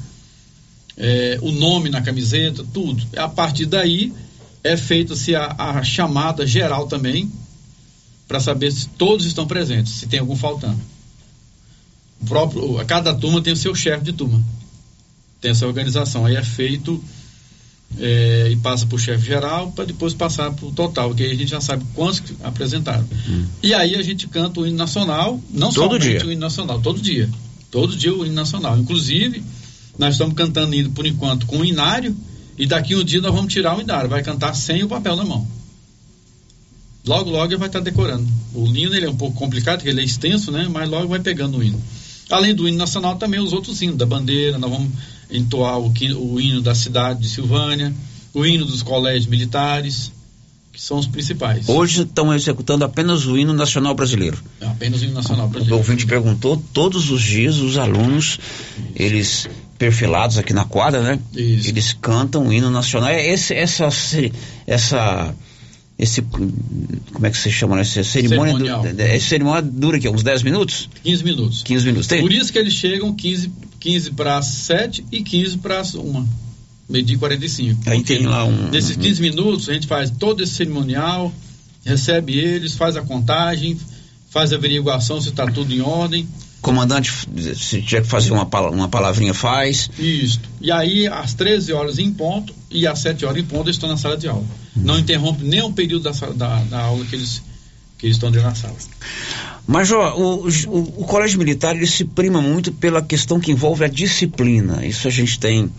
Speaker 33: é, o nome na camiseta, tudo. A partir daí é feita-se a, a chamada geral também para saber se todos estão presentes, se tem algum faltando. O próprio, cada turma tem o seu chefe de turma. Tem essa organização. Aí é feito é, e passa para o chefe geral para depois passar para o total, que aí a gente já sabe quantos apresentaram. E aí a gente canta o hino nacional, não
Speaker 5: Todo
Speaker 33: somente
Speaker 5: dia.
Speaker 33: o hino nacional, todo dia. Todo dia o hino nacional. Inclusive, nós estamos cantando hino por enquanto com o inário e daqui um dia nós vamos tirar o inário, vai cantar sem o papel na mão. Logo, logo ele vai estar decorando. O hino ele é um pouco complicado, porque ele é extenso, né? Mas logo vai pegando o hino. Além do hino nacional, também os outros hinos da bandeira, nós vamos entoar o, o hino da cidade de Silvânia, o hino dos colégios militares, que são os principais.
Speaker 5: Hoje estão executando apenas o hino nacional brasileiro.
Speaker 33: É apenas o hino nacional
Speaker 5: O
Speaker 33: brasileiro.
Speaker 5: ouvinte perguntou, todos os dias os alunos, eles perfilados aqui na quadra, né? Eles cantam o hino nacional. É Esse, essa, essa, esse, como é que se chama? né? Essa cerimônia,
Speaker 33: Cerimonial.
Speaker 5: du- essa cerimônia dura aqui, uns 10 minutos?
Speaker 33: 15 minutos.
Speaker 5: 15 minutos. Tem?
Speaker 33: Por isso que eles chegam 15, 15 para as 7 e 15 para as 1. Meio-dia e 45.
Speaker 5: Aí
Speaker 33: Porque
Speaker 5: tem lá um-
Speaker 33: Nesses 15 minutos, a gente faz todo esse cerimonial, recebe eles, faz a contagem, faz a averiguação se está tudo em ordem.
Speaker 5: Comandante, se tiver que fazer uma, uma palavrinha, faz.
Speaker 33: Isso. E aí, às 13 horas em ponto e às 7 horas em ponto, eles estão na sala de aula. Não interrompe nem um período da, da, da aula que eles, que eles estão dentro da sala.
Speaker 5: Major, o, o, o colégio militar ele se prima muito pela questão que envolve a disciplina. Isso a gente tem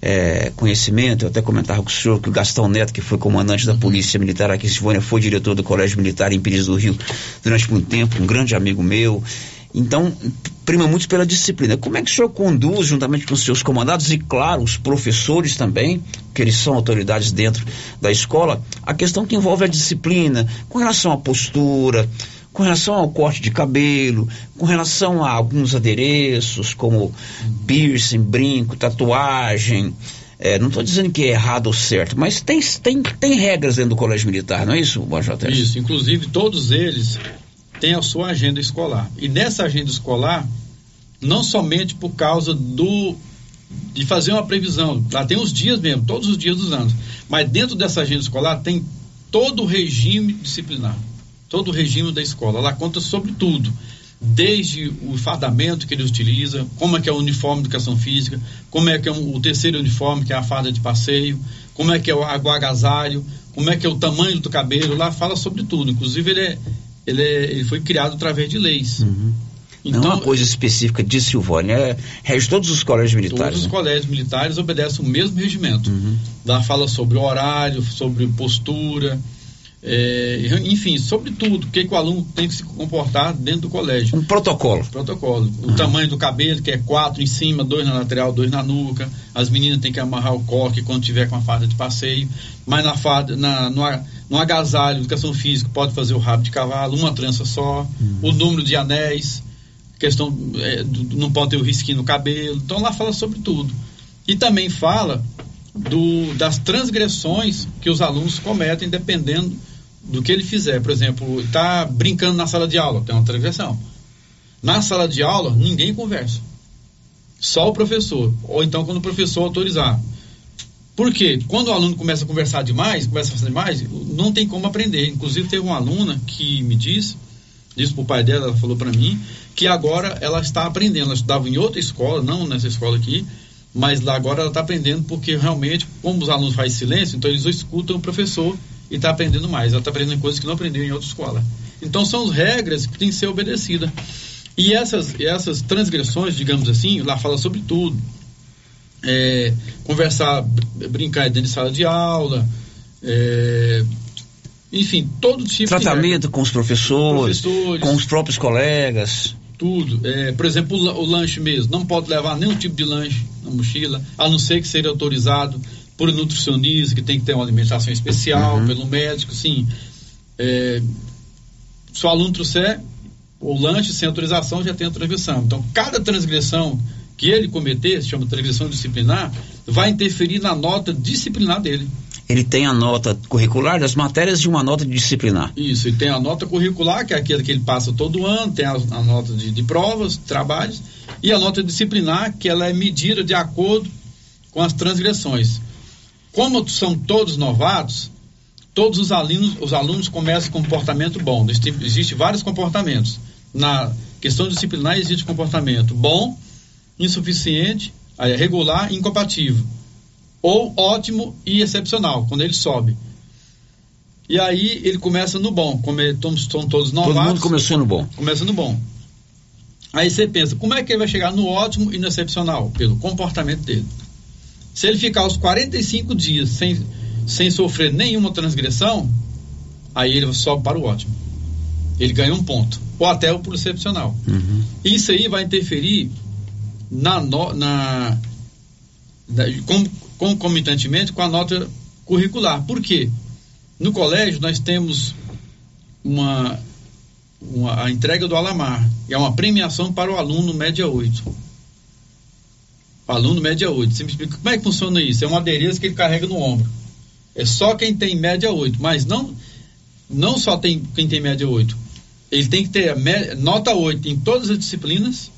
Speaker 5: é, conhecimento. Eu até comentava com o senhor que o Gastão Neto, que foi comandante da Polícia Militar aqui em Silvânia, foi diretor do Colégio Militar em Pires do Rio durante muito tempo, um grande amigo meu. Então, prima muito pela disciplina. Como é que o senhor conduz, juntamente com os seus comandados e, claro, os professores também, que eles são autoridades dentro da escola, a questão que envolve a disciplina, com relação à postura, com relação ao corte de cabelo, com relação a alguns adereços, como piercing, brinco, tatuagem. É, não estou dizendo que é errado ou certo, mas tem, tem, tem regras dentro do colégio militar, não é isso, Major?
Speaker 33: Isso, inclusive todos eles têm a sua agenda escolar. E nessa agenda escolar, não somente por causa do de fazer uma previsão, lá tem os dias mesmo, todos os dias dos anos, mas dentro dessa agenda escolar tem todo o regime disciplinar, todo o regime da escola. Ela conta sobre tudo, desde o fardamento que ele utiliza, como é que é o uniforme de educação física, como é que é o terceiro uniforme, que é a farda de passeio, como é que é o o agasalho, como é que é o tamanho do cabelo, lá fala sobre tudo. Inclusive ele, é, ele, é, ele foi criado através de leis.
Speaker 5: não é uma coisa específica de Silvânia, é, rege todos os colégios militares.
Speaker 33: Todos os
Speaker 5: né?
Speaker 33: colégios militares obedecem o mesmo regimento. Lá fala sobre horário, sobre postura, é, enfim, sobre tudo. O que, que o aluno tem que se comportar dentro do colégio.
Speaker 5: Um protocolo.
Speaker 33: Protocolo. O tamanho do cabelo, que é quatro em cima, dois na lateral, dois na nuca. As meninas têm que amarrar o coque quando tiver com a farda de passeio. Mas na farda, na, no, no agasalho, educação física, pode fazer o rabo de cavalo, uma trança só. O número de anéis questão é, do- não pode ter o risquinho no cabelo. Então lá fala sobre tudo. E também fala do, das transgressões que os alunos cometem dependendo do que ele fizer. Por exemplo, está brincando na sala de aula, tem uma transgressão. Na sala de aula, ninguém conversa. Só o professor. Ou então quando o professor autorizar. Por quê? Quando o aluno começa a conversar demais, começa a fazer demais, não tem como aprender. Inclusive, teve uma aluna que me disse, disse pro pai dela, ela falou para mim, que agora ela está aprendendo. Ela estudava em outra escola, não nessa escola aqui, mas lá agora ela está aprendendo porque realmente, como os alunos fazem silêncio, então eles escutam o professor e está aprendendo mais. Ela está aprendendo coisas que não aprendeu em outra escola. Então, são as regras que têm que ser obedecidas. E essas, essas transgressões, digamos assim, lá fala sobre tudo. É, conversar, br- brincar dentro de sala de aula, é, enfim, todo tipo de
Speaker 5: Tratamento com os professores,
Speaker 33: Professores.
Speaker 5: com os próprios colegas.
Speaker 33: tudo. É, por exemplo, o, o lanche mesmo, não pode levar nenhum tipo de lanche na mochila, a não ser que seja autorizado por nutricionista, que tem que ter uma alimentação especial, pelo médico, sim. É, se o aluno trouxer o lanche sem autorização, já tem a transgressão. Então, cada transgressão que ele cometer, se chama transgressão disciplinar, vai interferir na nota disciplinar dele.
Speaker 5: Ele tem a nota curricular das matérias de uma nota disciplinar.
Speaker 33: Isso, e tem a nota curricular, que é aquela que ele passa todo ano, tem a, a nota de, de provas, trabalhos, e a nota disciplinar, que ela é medida de acordo com as transgressões. Como são todos novatos, todos os alunos, os alunos começam com comportamento bom. Existem existe vários comportamentos. Na questão disciplinar existe comportamento bom, insuficiente, é regular e incompatível. Ou ótimo e excepcional, quando ele sobe. E aí ele começa no bom, como ele- tom- são todos novatos.
Speaker 5: Todo mundo começou no bom.
Speaker 33: Começa no bom. Aí você pensa, como é que ele vai chegar no ótimo e no excepcional? Pelo comportamento dele. Se ele ficar os 45 dias sem, sem sofrer nenhuma transgressão, aí ele sobe para o ótimo. Ele ganha um ponto. Ou até o pro excepcional. Isso aí vai interferir na, no- na, na com- concomitantemente com a nota curricular. Por quê? No colégio nós temos uma, uma- a entrega do Alamar, é uma premiação para o aluno média 8. Aluno média 8. Você me explica como é que funciona isso? É um adereço que ele carrega no ombro. É só quem tem média 8, mas não não só tem quem tem média 8. Ele tem que ter a mé- nota 8 em todas as disciplinas.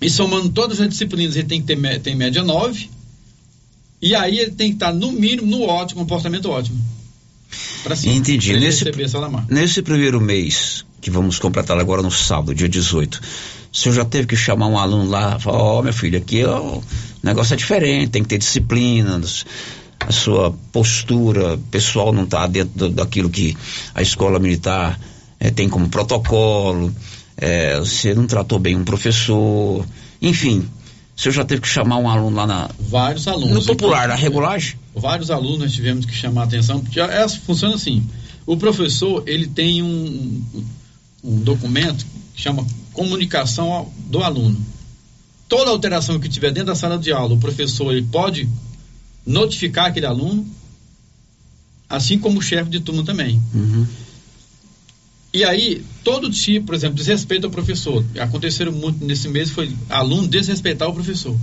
Speaker 33: E somando todas as disciplinas, ele tem que ter tem média 9. E aí ele tem que estar no mínimo no ótimo, comportamento ótimo. Cima,
Speaker 5: Entendi. Nesse, nesse primeiro mês, que vamos completar agora no sábado, dia 18, o senhor já teve que chamar um aluno lá, falar, ó, meu filho, aqui o negócio é diferente, tem que ter disciplina, a sua postura pessoal não está dentro do- daquilo que a escola militar eh, tem como protocolo, eh, você não tratou bem um professor, enfim, o senhor já teve que chamar um aluno lá na,
Speaker 33: Vários alunos.
Speaker 5: no popular, na
Speaker 33: Inclusive,
Speaker 5: regulagem?
Speaker 33: Vários alunos nós tivemos que chamar a atenção, porque é, funciona assim. O professor, ele tem um, um documento que chama comunicação ao- do aluno. Toda alteração que tiver dentro da sala de aula, o professor ele pode notificar aquele aluno, assim como o chefe de turma também. E aí, todo tipo, por exemplo, desrespeito ao professor. Aconteceram muito nesse mês, foi aluno desrespeitar o professor.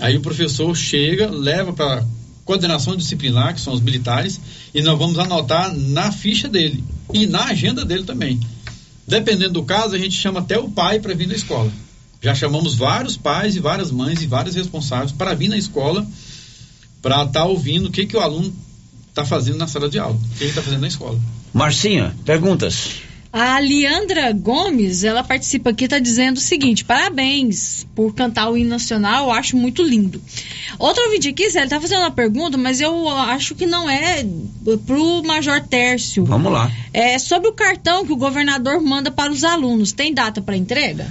Speaker 33: Aí o professor chega, leva para coordenação disciplinar, que são os militares, e nós vamos anotar na ficha dele e na agenda dele também. Dependendo do caso, a gente chama até o pai para vir na escola. Já chamamos vários pais e várias mães e vários responsáveis para vir na escola para estar ouvindo o que, que o aluno está fazendo na sala de aula, o que ele está fazendo na escola.
Speaker 5: Marcinha, perguntas?
Speaker 20: A Leandra Gomes, ela participa aqui, tá dizendo o seguinte: parabéns por cantar o hino nacional, eu acho muito lindo. Outro ouvinte aqui, Zé, ele tá fazendo uma pergunta, mas eu acho que não é pro Major Tércio.
Speaker 5: Vamos lá.
Speaker 20: É sobre o cartão que o governador manda para os alunos. Tem data para entrega?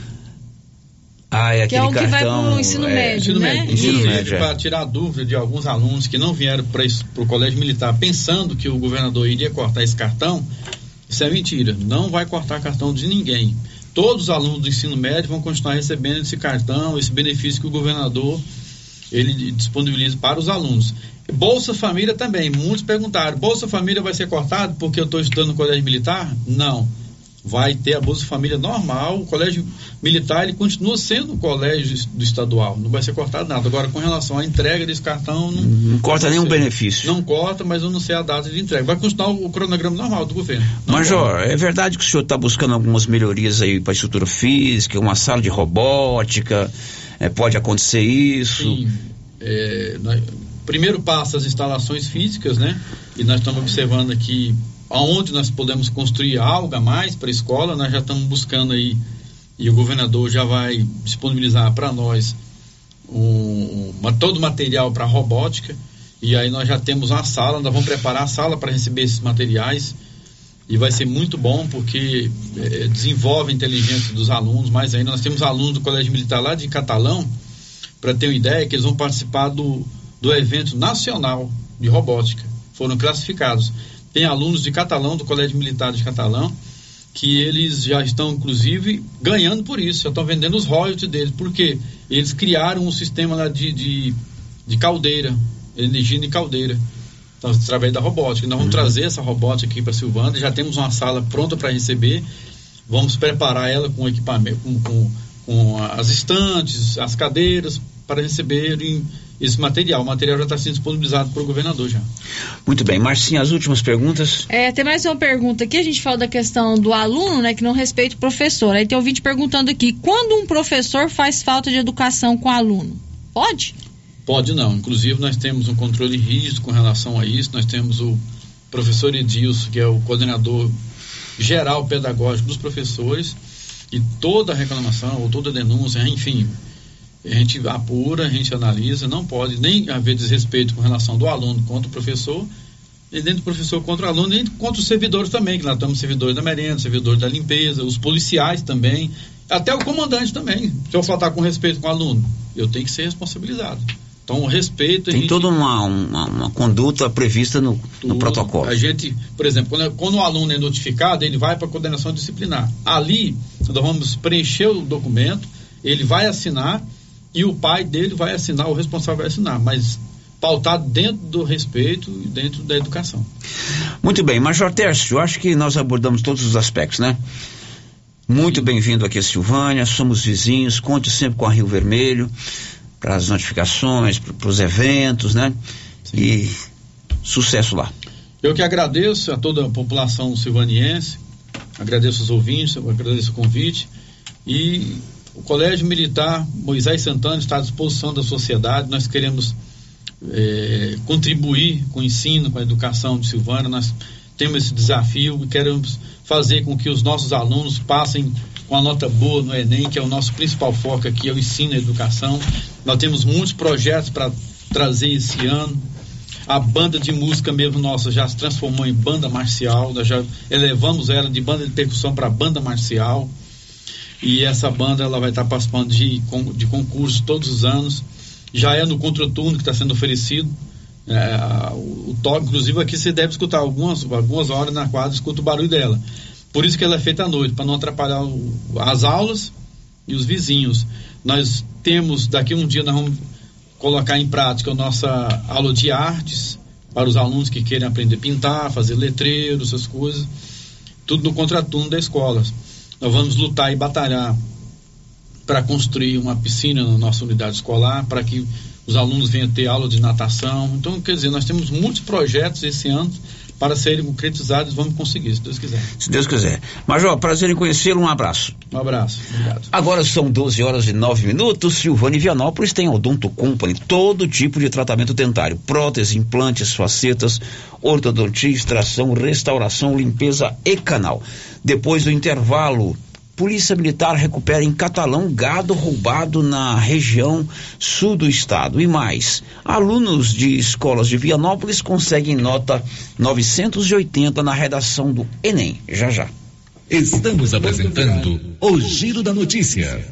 Speaker 5: Ah, é
Speaker 20: Que é o que vai
Speaker 5: cartão.
Speaker 20: pro ensino
Speaker 5: é,
Speaker 20: médio,
Speaker 33: Ensino
Speaker 20: né?
Speaker 33: médio.
Speaker 5: Ensino médio, é.
Speaker 33: para tirar a dúvida de alguns alunos que não vieram para o colégio militar pensando que o governador iria cortar esse cartão, isso é mentira. Não vai cortar cartão de ninguém. Todos os alunos do ensino médio vão continuar recebendo esse cartão, esse benefício que o governador ele disponibiliza para os alunos. Bolsa Família também. Muitos perguntaram: Bolsa Família vai ser cortado porque eu estou estudando no colégio militar? Não. Vai ter a Bolsa Família normal, o colégio militar ele continua sendo um colégio do estadual, não vai ser cortado nada. Agora, com relação à entrega desse cartão, não,
Speaker 5: Não corta nenhum
Speaker 33: ser.
Speaker 5: benefício.
Speaker 33: Não corta, mas eu não sei a data de entrega. Vai continuar o cronograma normal do governo. Não
Speaker 5: Major,
Speaker 33: corta.
Speaker 5: é verdade que o senhor está buscando algumas melhorias aí para a estrutura física, uma sala de robótica, é, pode acontecer isso?
Speaker 33: Sim. É, nós- primeiro passo as instalações físicas, né? E nós estamos observando aqui aonde nós podemos construir algo a mais para a escola, nós já estamos buscando aí e o governador já vai disponibilizar para nós um, todo o material para robótica e aí nós já temos uma sala, nós vamos preparar a sala para receber esses materiais e vai ser muito bom porque eh, desenvolve a inteligência dos alunos, mais ainda nós temos alunos do Colégio Militar lá de Catalão, para ter uma ideia, que eles vão participar do, do evento nacional de robótica. Foram classificados. Tem alunos de Catalão, do Colégio Militar de Catalão, que eles já estão, inclusive, ganhando por isso, já estão vendendo os royalties deles, porque eles criaram um sistema lá de, de, de caldeira, energia de caldeira, então, através da robótica. Nós vamos trazer essa robótica aqui para Silvânia, já temos uma sala pronta para receber, vamos preparar ela com equipamento, com, com, com as estantes, as cadeiras, para receberem esse material. O material já está sendo disponibilizado para o governador já.
Speaker 5: Muito bem, Marcinha, as últimas perguntas.
Speaker 20: É, tem mais uma pergunta aqui. A gente fala da questão do aluno, né, que não respeita o professor. Aí tem ouvinte perguntando aqui: quando um professor faz falta de educação com o aluno? Pode?
Speaker 33: Pode não. Inclusive, nós temos um controle rígido com relação a isso. Nós temos o professor Edilson, que é o coordenador geral pedagógico dos professores, e toda reclamação ou toda denúncia, enfim, a gente apura, a gente analisa. Não pode nem haver desrespeito com relação do aluno contra o professor, e dentro do professor contra o aluno, nem contra os servidores também, que nós temos servidores da merenda, servidores da limpeza, os policiais também, até o comandante também. Se eu faltar com respeito com o aluno, eu tenho que ser responsabilizado. Então, o respeito.
Speaker 5: Tem
Speaker 33: gente-
Speaker 5: toda uma, uma, uma conduta prevista no, no protocolo.
Speaker 33: a gente, por exemplo, quando, quando o aluno é notificado, ele vai para a coordenação disciplinar. Ali, nós vamos preencher o documento, ele vai assinar e o pai dele vai assinar, o responsável vai assinar, mas pautado dentro do respeito e dentro da educação.
Speaker 5: Muito bem, Major Tércio, eu acho que nós abordamos todos os aspectos, né? Muito bem-vindo aqui a Silvânia, somos vizinhos, conte sempre com a Rio Vermelho para as notificações, para os eventos, né? E sucesso lá.
Speaker 33: Eu que agradeço a toda a população silvaniense, agradeço os ouvintes, agradeço o convite e o Colégio Militar Moisés Santana está à disposição da sociedade. Nós queremos eh, contribuir com o ensino, com a educação de Silvânia. Nós temos esse desafio e queremos fazer com que os nossos alunos passem com a nota boa no Enem, que é o nosso principal foco aqui, é o ensino e a educação. Nós temos muitos projetos para trazer esse ano. A banda de música mesmo nossa já se transformou em banda marcial, nós já elevamos ela de banda de percussão para banda marcial. E essa banda ela vai estar participando de, de concursos todos os anos. Já é no contraturno que está sendo oferecido. É, o, toque, inclusive aqui você deve escutar algumas, algumas horas na quadra, escuta o barulho dela. Por isso que ela é feita à noite, para não atrapalhar o- as aulas e os vizinhos. Nós temos, daqui um dia, nós vamos colocar em prática a nossa aula de artes para os alunos que querem aprender a pintar, fazer letreiros, essas coisas. Tudo no contraturno da escola. Nós vamos lutar e batalhar para construir uma piscina na nossa unidade escolar, para que os alunos venham ter aula de natação. Então, quer dizer, nós temos muitos projetos esse ano para serem concretizados, vamos conseguir, se Deus quiser.
Speaker 5: Se Deus quiser. Major, prazer em conhecê-lo, um abraço.
Speaker 33: Um abraço, obrigado.
Speaker 5: Agora são 12 horas e 9 minutos. Silvânia e Vianópolis tem Odonto Company, todo tipo de tratamento dentário: prótese, implantes, facetas, ortodontia, extração, restauração, limpeza e canal. Depois do intervalo, Polícia Militar recupera em Catalão gado roubado na região sul do estado. E mais, alunos de escolas de Vianópolis conseguem nota 980 na redação do Enem. Já já.
Speaker 28: Estamos apresentando o Giro da Notícia.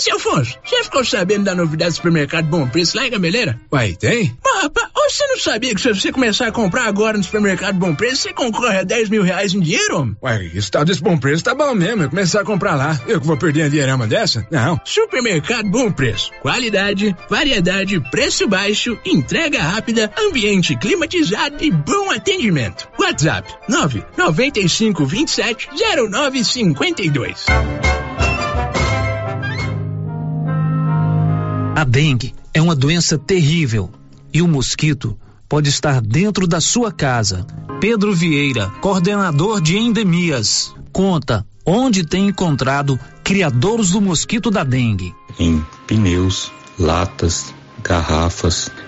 Speaker 34: Seu Afonso, já ficou sabendo da novidade do supermercado Bom Preço lá em Gameleira?
Speaker 35: Uai, tem?
Speaker 34: Ah, rapaz, Você não sabia que se você começar a comprar agora no supermercado Bom Preço, você concorre a 10 mil reais em dinheiro?
Speaker 35: Ué, esse tal desse bom preço tá bom mesmo. Eu começar a comprar lá. Eu que vou perder uma dinheirama dessa? Não.
Speaker 34: Supermercado Bom Preço. Qualidade, variedade, preço baixo, entrega rápida, ambiente climatizado e bom atendimento. WhatsApp 995 27 0952.
Speaker 15: A dengue é uma doença terrível e o mosquito pode estar dentro da sua casa. Pedro Vieira, coordenador de endemias, conta onde tem encontrado criadores do mosquito da dengue.
Speaker 36: em pneus, latas, garrafas,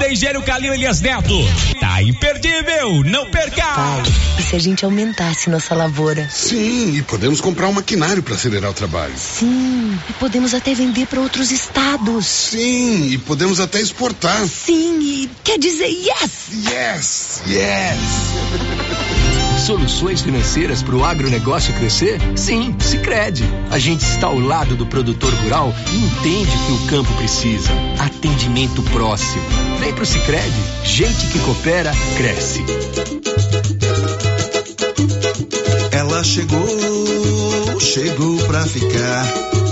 Speaker 37: Engenheiro Calil Elias Neto. Tá imperdível, não perca!
Speaker 38: E se a gente aumentasse nossa lavoura?
Speaker 39: Sim, e podemos comprar um maquinário para acelerar o trabalho.
Speaker 38: Sim, e podemos até vender para outros estados.
Speaker 39: Sim, e podemos até exportar.
Speaker 38: Sim, e quer dizer yes!
Speaker 39: Yes! Yes!
Speaker 40: Soluções financeiras para o agronegócio crescer? Sim, Sicredi. A gente está ao lado do produtor rural e entende que o campo precisa. Atendimento próximo. Vem pro Sicredi. Gente que coopera cresce.
Speaker 41: Ela chegou, chegou pra ficar.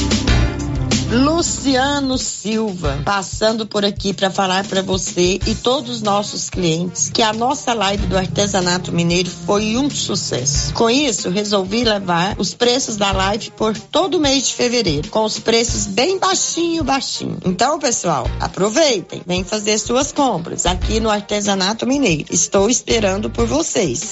Speaker 42: Luciano Silva, passando por aqui para falar para você e todos os nossos clientes que a nossa live do artesanato mineiro foi um sucesso. Com isso, resolvi levar os preços da live por todo o mês de fevereiro, com os preços bem baixinho, baixinho. Então, pessoal, aproveitem, vem fazer suas compras aqui no Artesanato Mineiro. Estou esperando por vocês.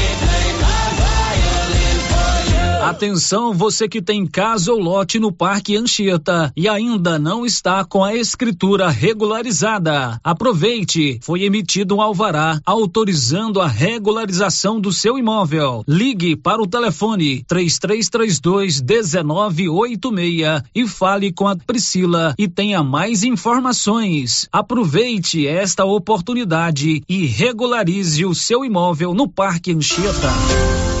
Speaker 15: Atenção, você que tem casa ou lote no Parque Anchieta e ainda não está com a escritura regularizada. Aproveite, foi emitido um alvará autorizando a regularização do seu imóvel. Ligue para o telefone 3332 1986 e fale com a Priscila e tenha mais informações. Aproveite esta oportunidade e regularize o seu imóvel no Parque Anchieta.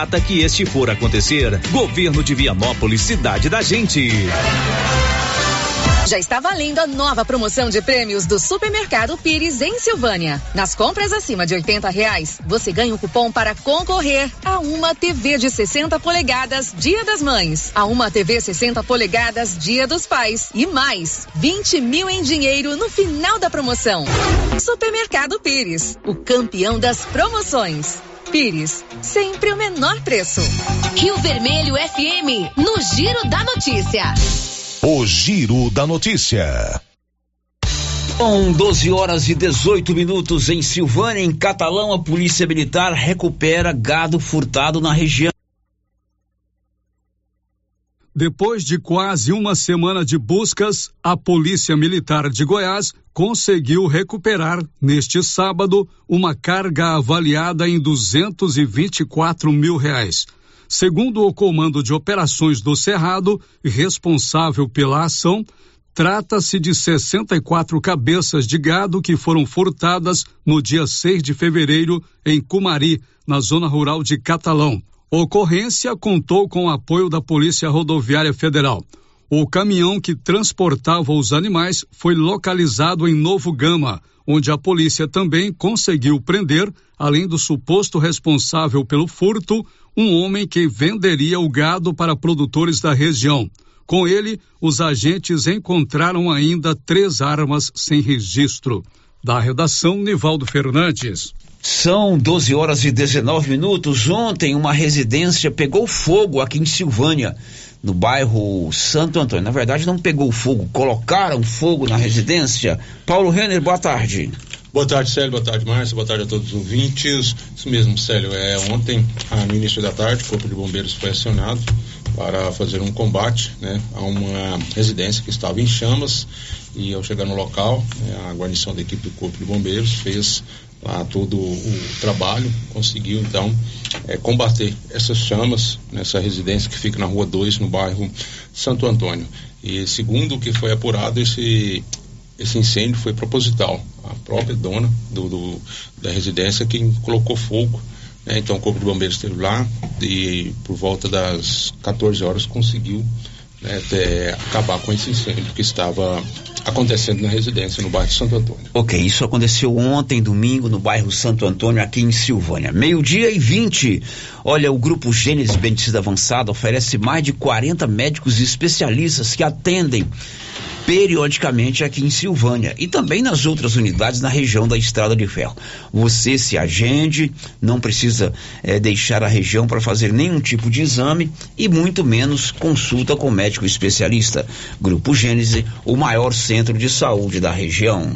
Speaker 43: data que este for acontecer. Governo de Vianópolis, cidade da gente.
Speaker 16: Já está valendo a nova promoção de prêmios do Supermercado Pires em Silvânia. Nas compras acima de 80 reais, você ganha um cupom para concorrer a uma TV de 60 polegadas Dia das Mães, a uma TV 60 polegadas Dia dos Pais e mais 20 mil em dinheiro no final da promoção. Supermercado Pires, o campeão das promoções. Pires, sempre o menor preço.
Speaker 44: Rio Vermelho FM, no Giro da Notícia.
Speaker 6: O Giro da Notícia.
Speaker 5: Com 12 horas e 18 minutos em Silvânia, em Catalão, a Polícia Militar recupera gado furtado na região.
Speaker 8: Depois de quase uma semana de buscas, a Polícia Militar de Goiás conseguiu recuperar, neste sábado, uma carga avaliada em 224 mil reais. Segundo o Comando de Operações do Cerrado, responsável pela ação, trata-se de 64 cabeças de gado que foram furtadas no dia 6 de fevereiro em Cumari, na zona rural de Catalão. Ocorrência contou com o apoio da Polícia Rodoviária Federal. O caminhão que transportava os animais foi localizado em Novo Gama, onde a polícia também conseguiu prender, além do suposto responsável pelo furto, um homem que venderia o gado para produtores da região. Com ele, os agentes encontraram ainda três armas sem registro. Da redação, Nivaldo Fernandes.
Speaker 5: São 12 horas e 19 minutos. Ontem, uma residência pegou fogo aqui em Silvânia no bairro Santo Antônio. Na verdade, não pegou fogo, colocaram fogo na residência. Paulo Renner, boa tarde.
Speaker 24: Boa tarde, Célio. Boa tarde, Márcia. Boa tarde a todos os ouvintes. Isso mesmo, Célio. É, ontem, no início da tarde, o Corpo de Bombeiros foi acionado para fazer um combate né, a uma residência que estava em chamas. E ao chegar no local, né, a guarnição da equipe do Corpo de Bombeiros fez lá todo o trabalho, conseguiu então é, combater essas chamas nessa residência que fica na rua 2, no bairro Santo Antônio. E segundo o que foi apurado, esse, esse incêndio foi proposital. A própria dona do, do da residência quem colocou fogo. Né? Então o Corpo de Bombeiros esteve lá e por volta das 14 horas conseguiu né, acabar com esse incêndio que estava acontecendo na residência no bairro Santo Antônio.
Speaker 5: Ok, isso aconteceu ontem, domingo, no bairro Santo Antônio, aqui em Silvânia. Meio-dia e 20. Olha, o Grupo Gênesis Bendicida Avançada oferece mais de 40 médicos e especialistas que atendem periodicamente aqui em Silvânia e também nas outras unidades na região da Estrada de Ferro. Você se agende, não precisa é, deixar a região para fazer nenhum tipo de exame e muito menos consulta com médico especialista. Grupo Gênese, o maior centro de saúde da região.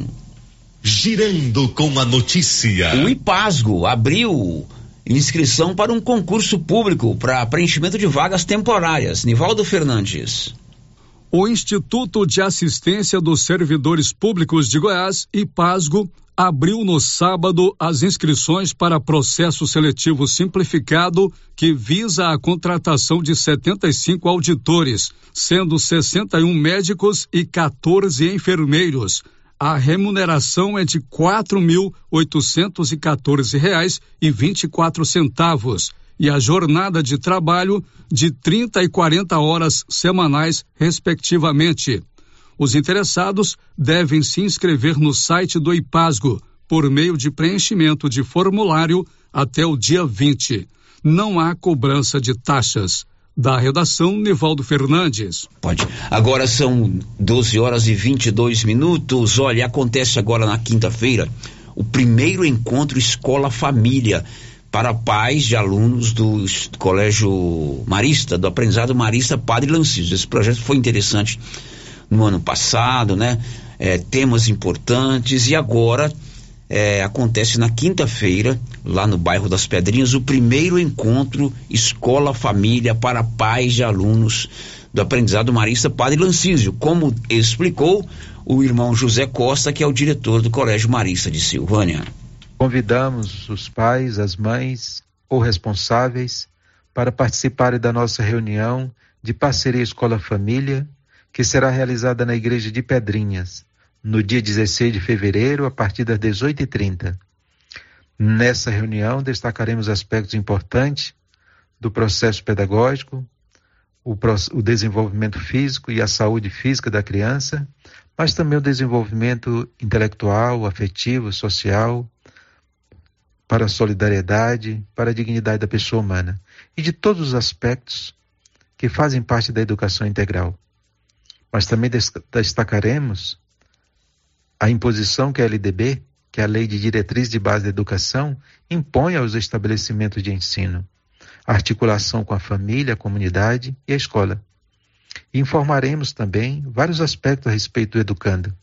Speaker 45: Girando com a notícia.
Speaker 5: O IPASGO abriu inscrição para um concurso público para preenchimento de vagas temporárias. Nivaldo Fernandes.
Speaker 8: O Instituto de Assistência dos Servidores Públicos de Goiás, IPASGO, abriu no sábado as inscrições para processo seletivo simplificado que visa a contratação de 75 auditores, sendo 61 médicos e 14 enfermeiros. A remuneração é de R$ 4.814,24 e a jornada de trabalho de 30 e 40 horas semanais, respectivamente. Os interessados devem se inscrever no site do IPASGO por meio de preenchimento de formulário até o dia 20. Não há cobrança de taxas. Da redação, Nivaldo Fernandes.
Speaker 5: Pode. Agora são 12 horas e 22 minutos. Olha, acontece agora na quinta-feira o primeiro encontro escola-família para pais de alunos do Colégio Marista, do Aprendizado Marista Padre Lanciso. Esse projeto foi interessante no ano passado, né? É, temas importantes e agora é, acontece na quinta-feira, lá no bairro das Pedrinhas, o primeiro encontro escola-família para pais de alunos do Aprendizado Marista Padre Lancísio, como explicou o irmão José Costa, que é o diretor do Colégio Marista de Silvânia.
Speaker 46: Convidamos os pais, as mães ou responsáveis para participarem da nossa reunião de parceria Escola-Família, que será realizada na Igreja de Pedrinhas, no dia 16 de fevereiro, a partir das 18h30. Nessa reunião, destacaremos aspectos importantes do processo pedagógico, o, o, desenvolvimento físico e a saúde física da criança, mas também o desenvolvimento intelectual, afetivo, social, para a solidariedade, para a dignidade da pessoa humana e de todos os aspectos que fazem parte da educação integral. Mas também destacaremos a imposição que a LDB, que é a Lei de Diretriz de Base da Educação, impõe aos estabelecimentos de ensino, a articulação com a família, a comunidade e a escola. Informaremos também vários aspectos a respeito do educando,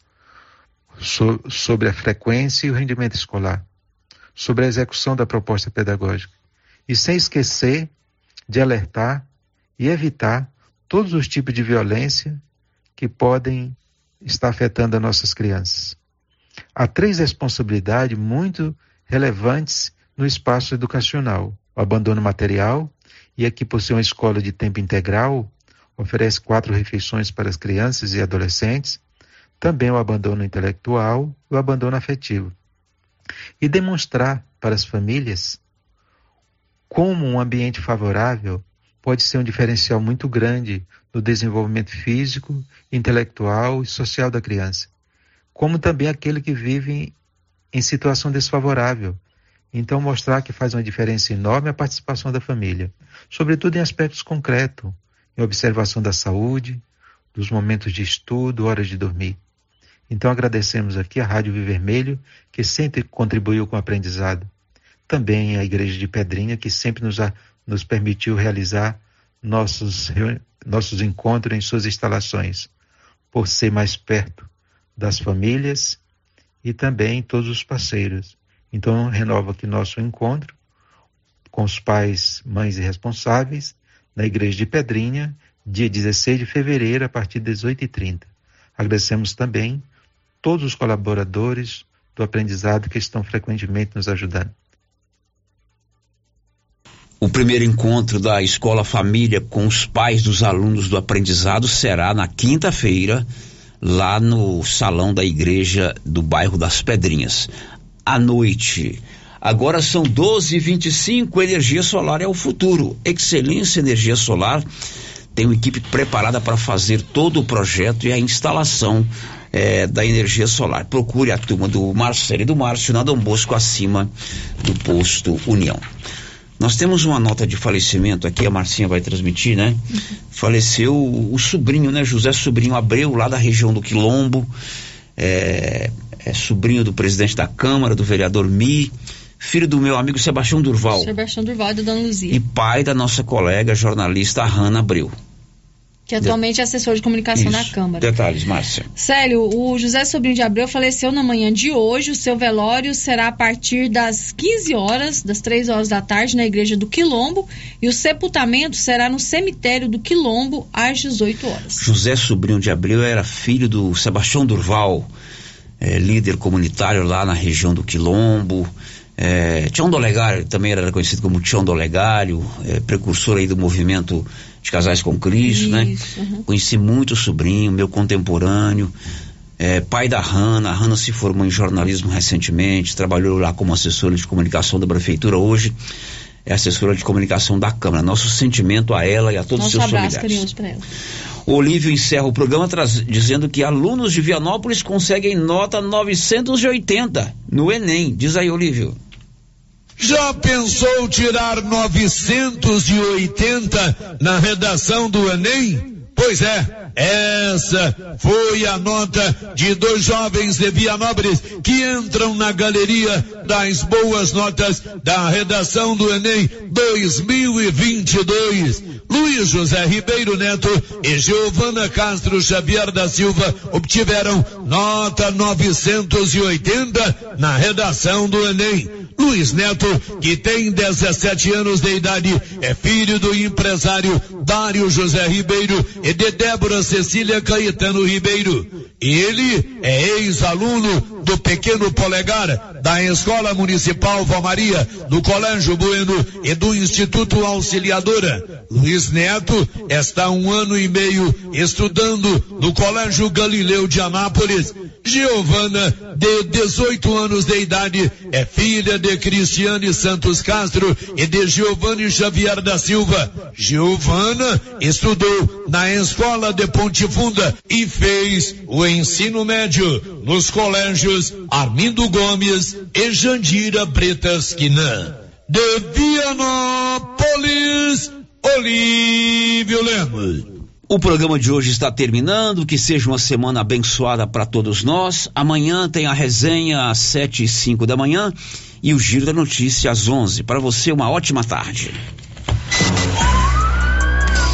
Speaker 46: so, sobre a frequência e o rendimento escolar, sobre a execução da proposta pedagógica. E sem esquecer de alertar e evitar todos os tipos de violência que podem estar afetando as nossas crianças. Há três responsabilidades muito relevantes no espaço educacional: o abandono material, e aqui por ser uma escola de tempo integral, oferece quatro refeições para as crianças e adolescentes, também o abandono intelectual e o abandono afetivo. E demonstrar para as famílias como um ambiente favorável pode ser um diferencial muito grande no desenvolvimento físico, intelectual e social da criança, como também aquele que vive em situação desfavorável. Então, mostrar que faz uma diferença enorme a participação da família, sobretudo em aspectos concretos, em observação da saúde, dos momentos de estudo, horas de dormir. Então, agradecemos aqui a Rádio Vivermelho, que sempre contribuiu com o aprendizado. Também a Igreja de Pedrinha, que sempre nos, nos permitiu realizar nossos, nossos encontros em suas instalações, por ser mais perto das famílias e também todos os parceiros. Então, renova aqui nosso encontro com os pais, mães e responsáveis na Igreja de Pedrinha, dia 16 de fevereiro, a partir das 18h30. Agradecemos também todos os colaboradores do aprendizado que estão frequentemente nos ajudando.
Speaker 5: O primeiro encontro da Escola Família com os pais dos alunos do aprendizado será na quinta-feira, lá no salão da igreja do bairro das Pedrinhas. À noite. Agora são 12h25, energia solar é o futuro. Excelência Energia Solar tem uma equipe preparada para fazer todo o projeto e a instalação é, da energia solar. Procure a turma do Marcelo e do Márcio na Dom Bosco, acima do posto União. Nós temos uma nota de falecimento aqui, a Marcinha vai transmitir, né? Uhum. Faleceu o, o, sobrinho, né? José Sobrinho Abreu, lá da região do Quilombo, é, é, sobrinho do presidente da Câmara, do vereador Mi, filho do meu amigo Sebastião Durval.
Speaker 20: Sebastião Durval e da Dona Luzia.
Speaker 5: E pai da nossa colega jornalista Hanna Abreu
Speaker 20: que atualmente é assessor de comunicação
Speaker 5: Isso.
Speaker 20: na Câmara.
Speaker 5: Detalhes, Márcia.
Speaker 20: Célio, o José Sobrinho de Abreu faleceu na manhã de hoje. O seu velório será a partir das 15 horas, das 3 horas da tarde, na igreja do Quilombo. E o sepultamento será no cemitério do Quilombo, às 18 horas.
Speaker 5: José Sobrinho de Abreu era filho do Sebastião Durval, é, líder comunitário lá na região do Quilombo. É, Tião Dolegário também era conhecido como Tião Dolegário, é, precursor aí do movimento de Casais com Cristo, né? Isso, né? Uhum. Conheci muito o sobrinho, meu contemporâneo, é, pai da Hanna. A Hanna se formou em jornalismo recentemente, trabalhou lá como assessora de comunicação da prefeitura. Hoje é assessora de comunicação da Câmara. Nosso sentimento a ela e a todos os seus
Speaker 20: abraço
Speaker 5: familiares.
Speaker 20: Ela.
Speaker 5: O Olívio encerra o programa dizendo que alunos de Vianópolis conseguem nota 980 no Enem. Diz aí, Olívio.
Speaker 1: Já pensou tirar 980 na redação do Enem? Pois é, essa foi a nota de dois jovens de Vianópolis que entram na galeria das boas notas da redação do Enem 2022. Luiz José Ribeiro Neto e Giovana Castro Xavier da Silva obtiveram nota 980 na redação do Enem. Luiz Neto, que tem 17 anos de idade, é filho do empresário Dário José Ribeiro e de Débora Cecília Caetano Ribeiro. Ele é ex-aluno do Pequeno Polegar, da Escola Municipal Valmaria, do Colégio Bueno e do Instituto Auxiliadora. Luiz Neto está um ano e meio estudando no Colégio Galileu de Anápolis. Giovana, de 18 anos de idade, é filha de Cristiane Santos Castro e de Giovanni Xavier da Silva. Giovana estudou na Escola de Ponte Funda e fez o ensino médio nos colégios Armindo Gomes e Jandira Bretas Quinan. De Vianópolis, Olívio Lemos.
Speaker 5: O programa de hoje está terminando. Que seja uma semana abençoada para todos nós. Amanhã tem a resenha às sete e cinco da manhã e o Giro da Notícia às onze. Para você, uma ótima tarde.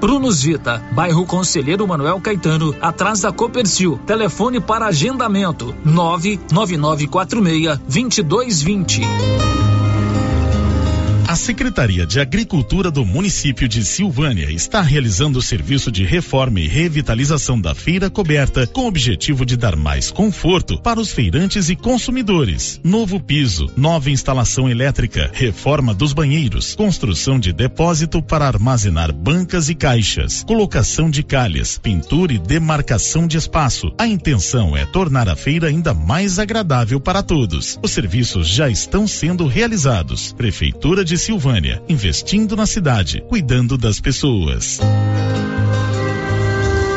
Speaker 15: Prunus Vita, bairro Conselheiro Manuel Caetano, atrás da Copercil. Telefone para agendamento: 99946 2220.
Speaker 47: A Secretaria de Agricultura do município de Silvânia está realizando o serviço de reforma e revitalização da feira coberta com o objetivo de dar mais conforto para os feirantes e consumidores. Novo piso, nova instalação elétrica, reforma dos banheiros, construção de depósito para armazenar bancas e caixas, colocação de calhas, pintura e demarcação de espaço. A intenção é tornar a feira ainda mais agradável para todos. Os serviços já estão sendo realizados. Prefeitura de Silvânia, investindo na cidade, cuidando das pessoas.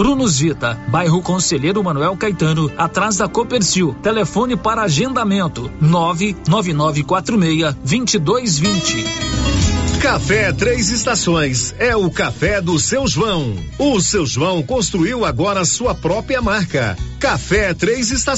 Speaker 15: Prunus Vita, bairro Conselheiro Manuel Caetano, atrás da Copercil. Telefone para agendamento: 99946 2220.
Speaker 28: Café Três Estações é o café do seu João. O seu João construiu agora sua própria marca. Café Três Estações.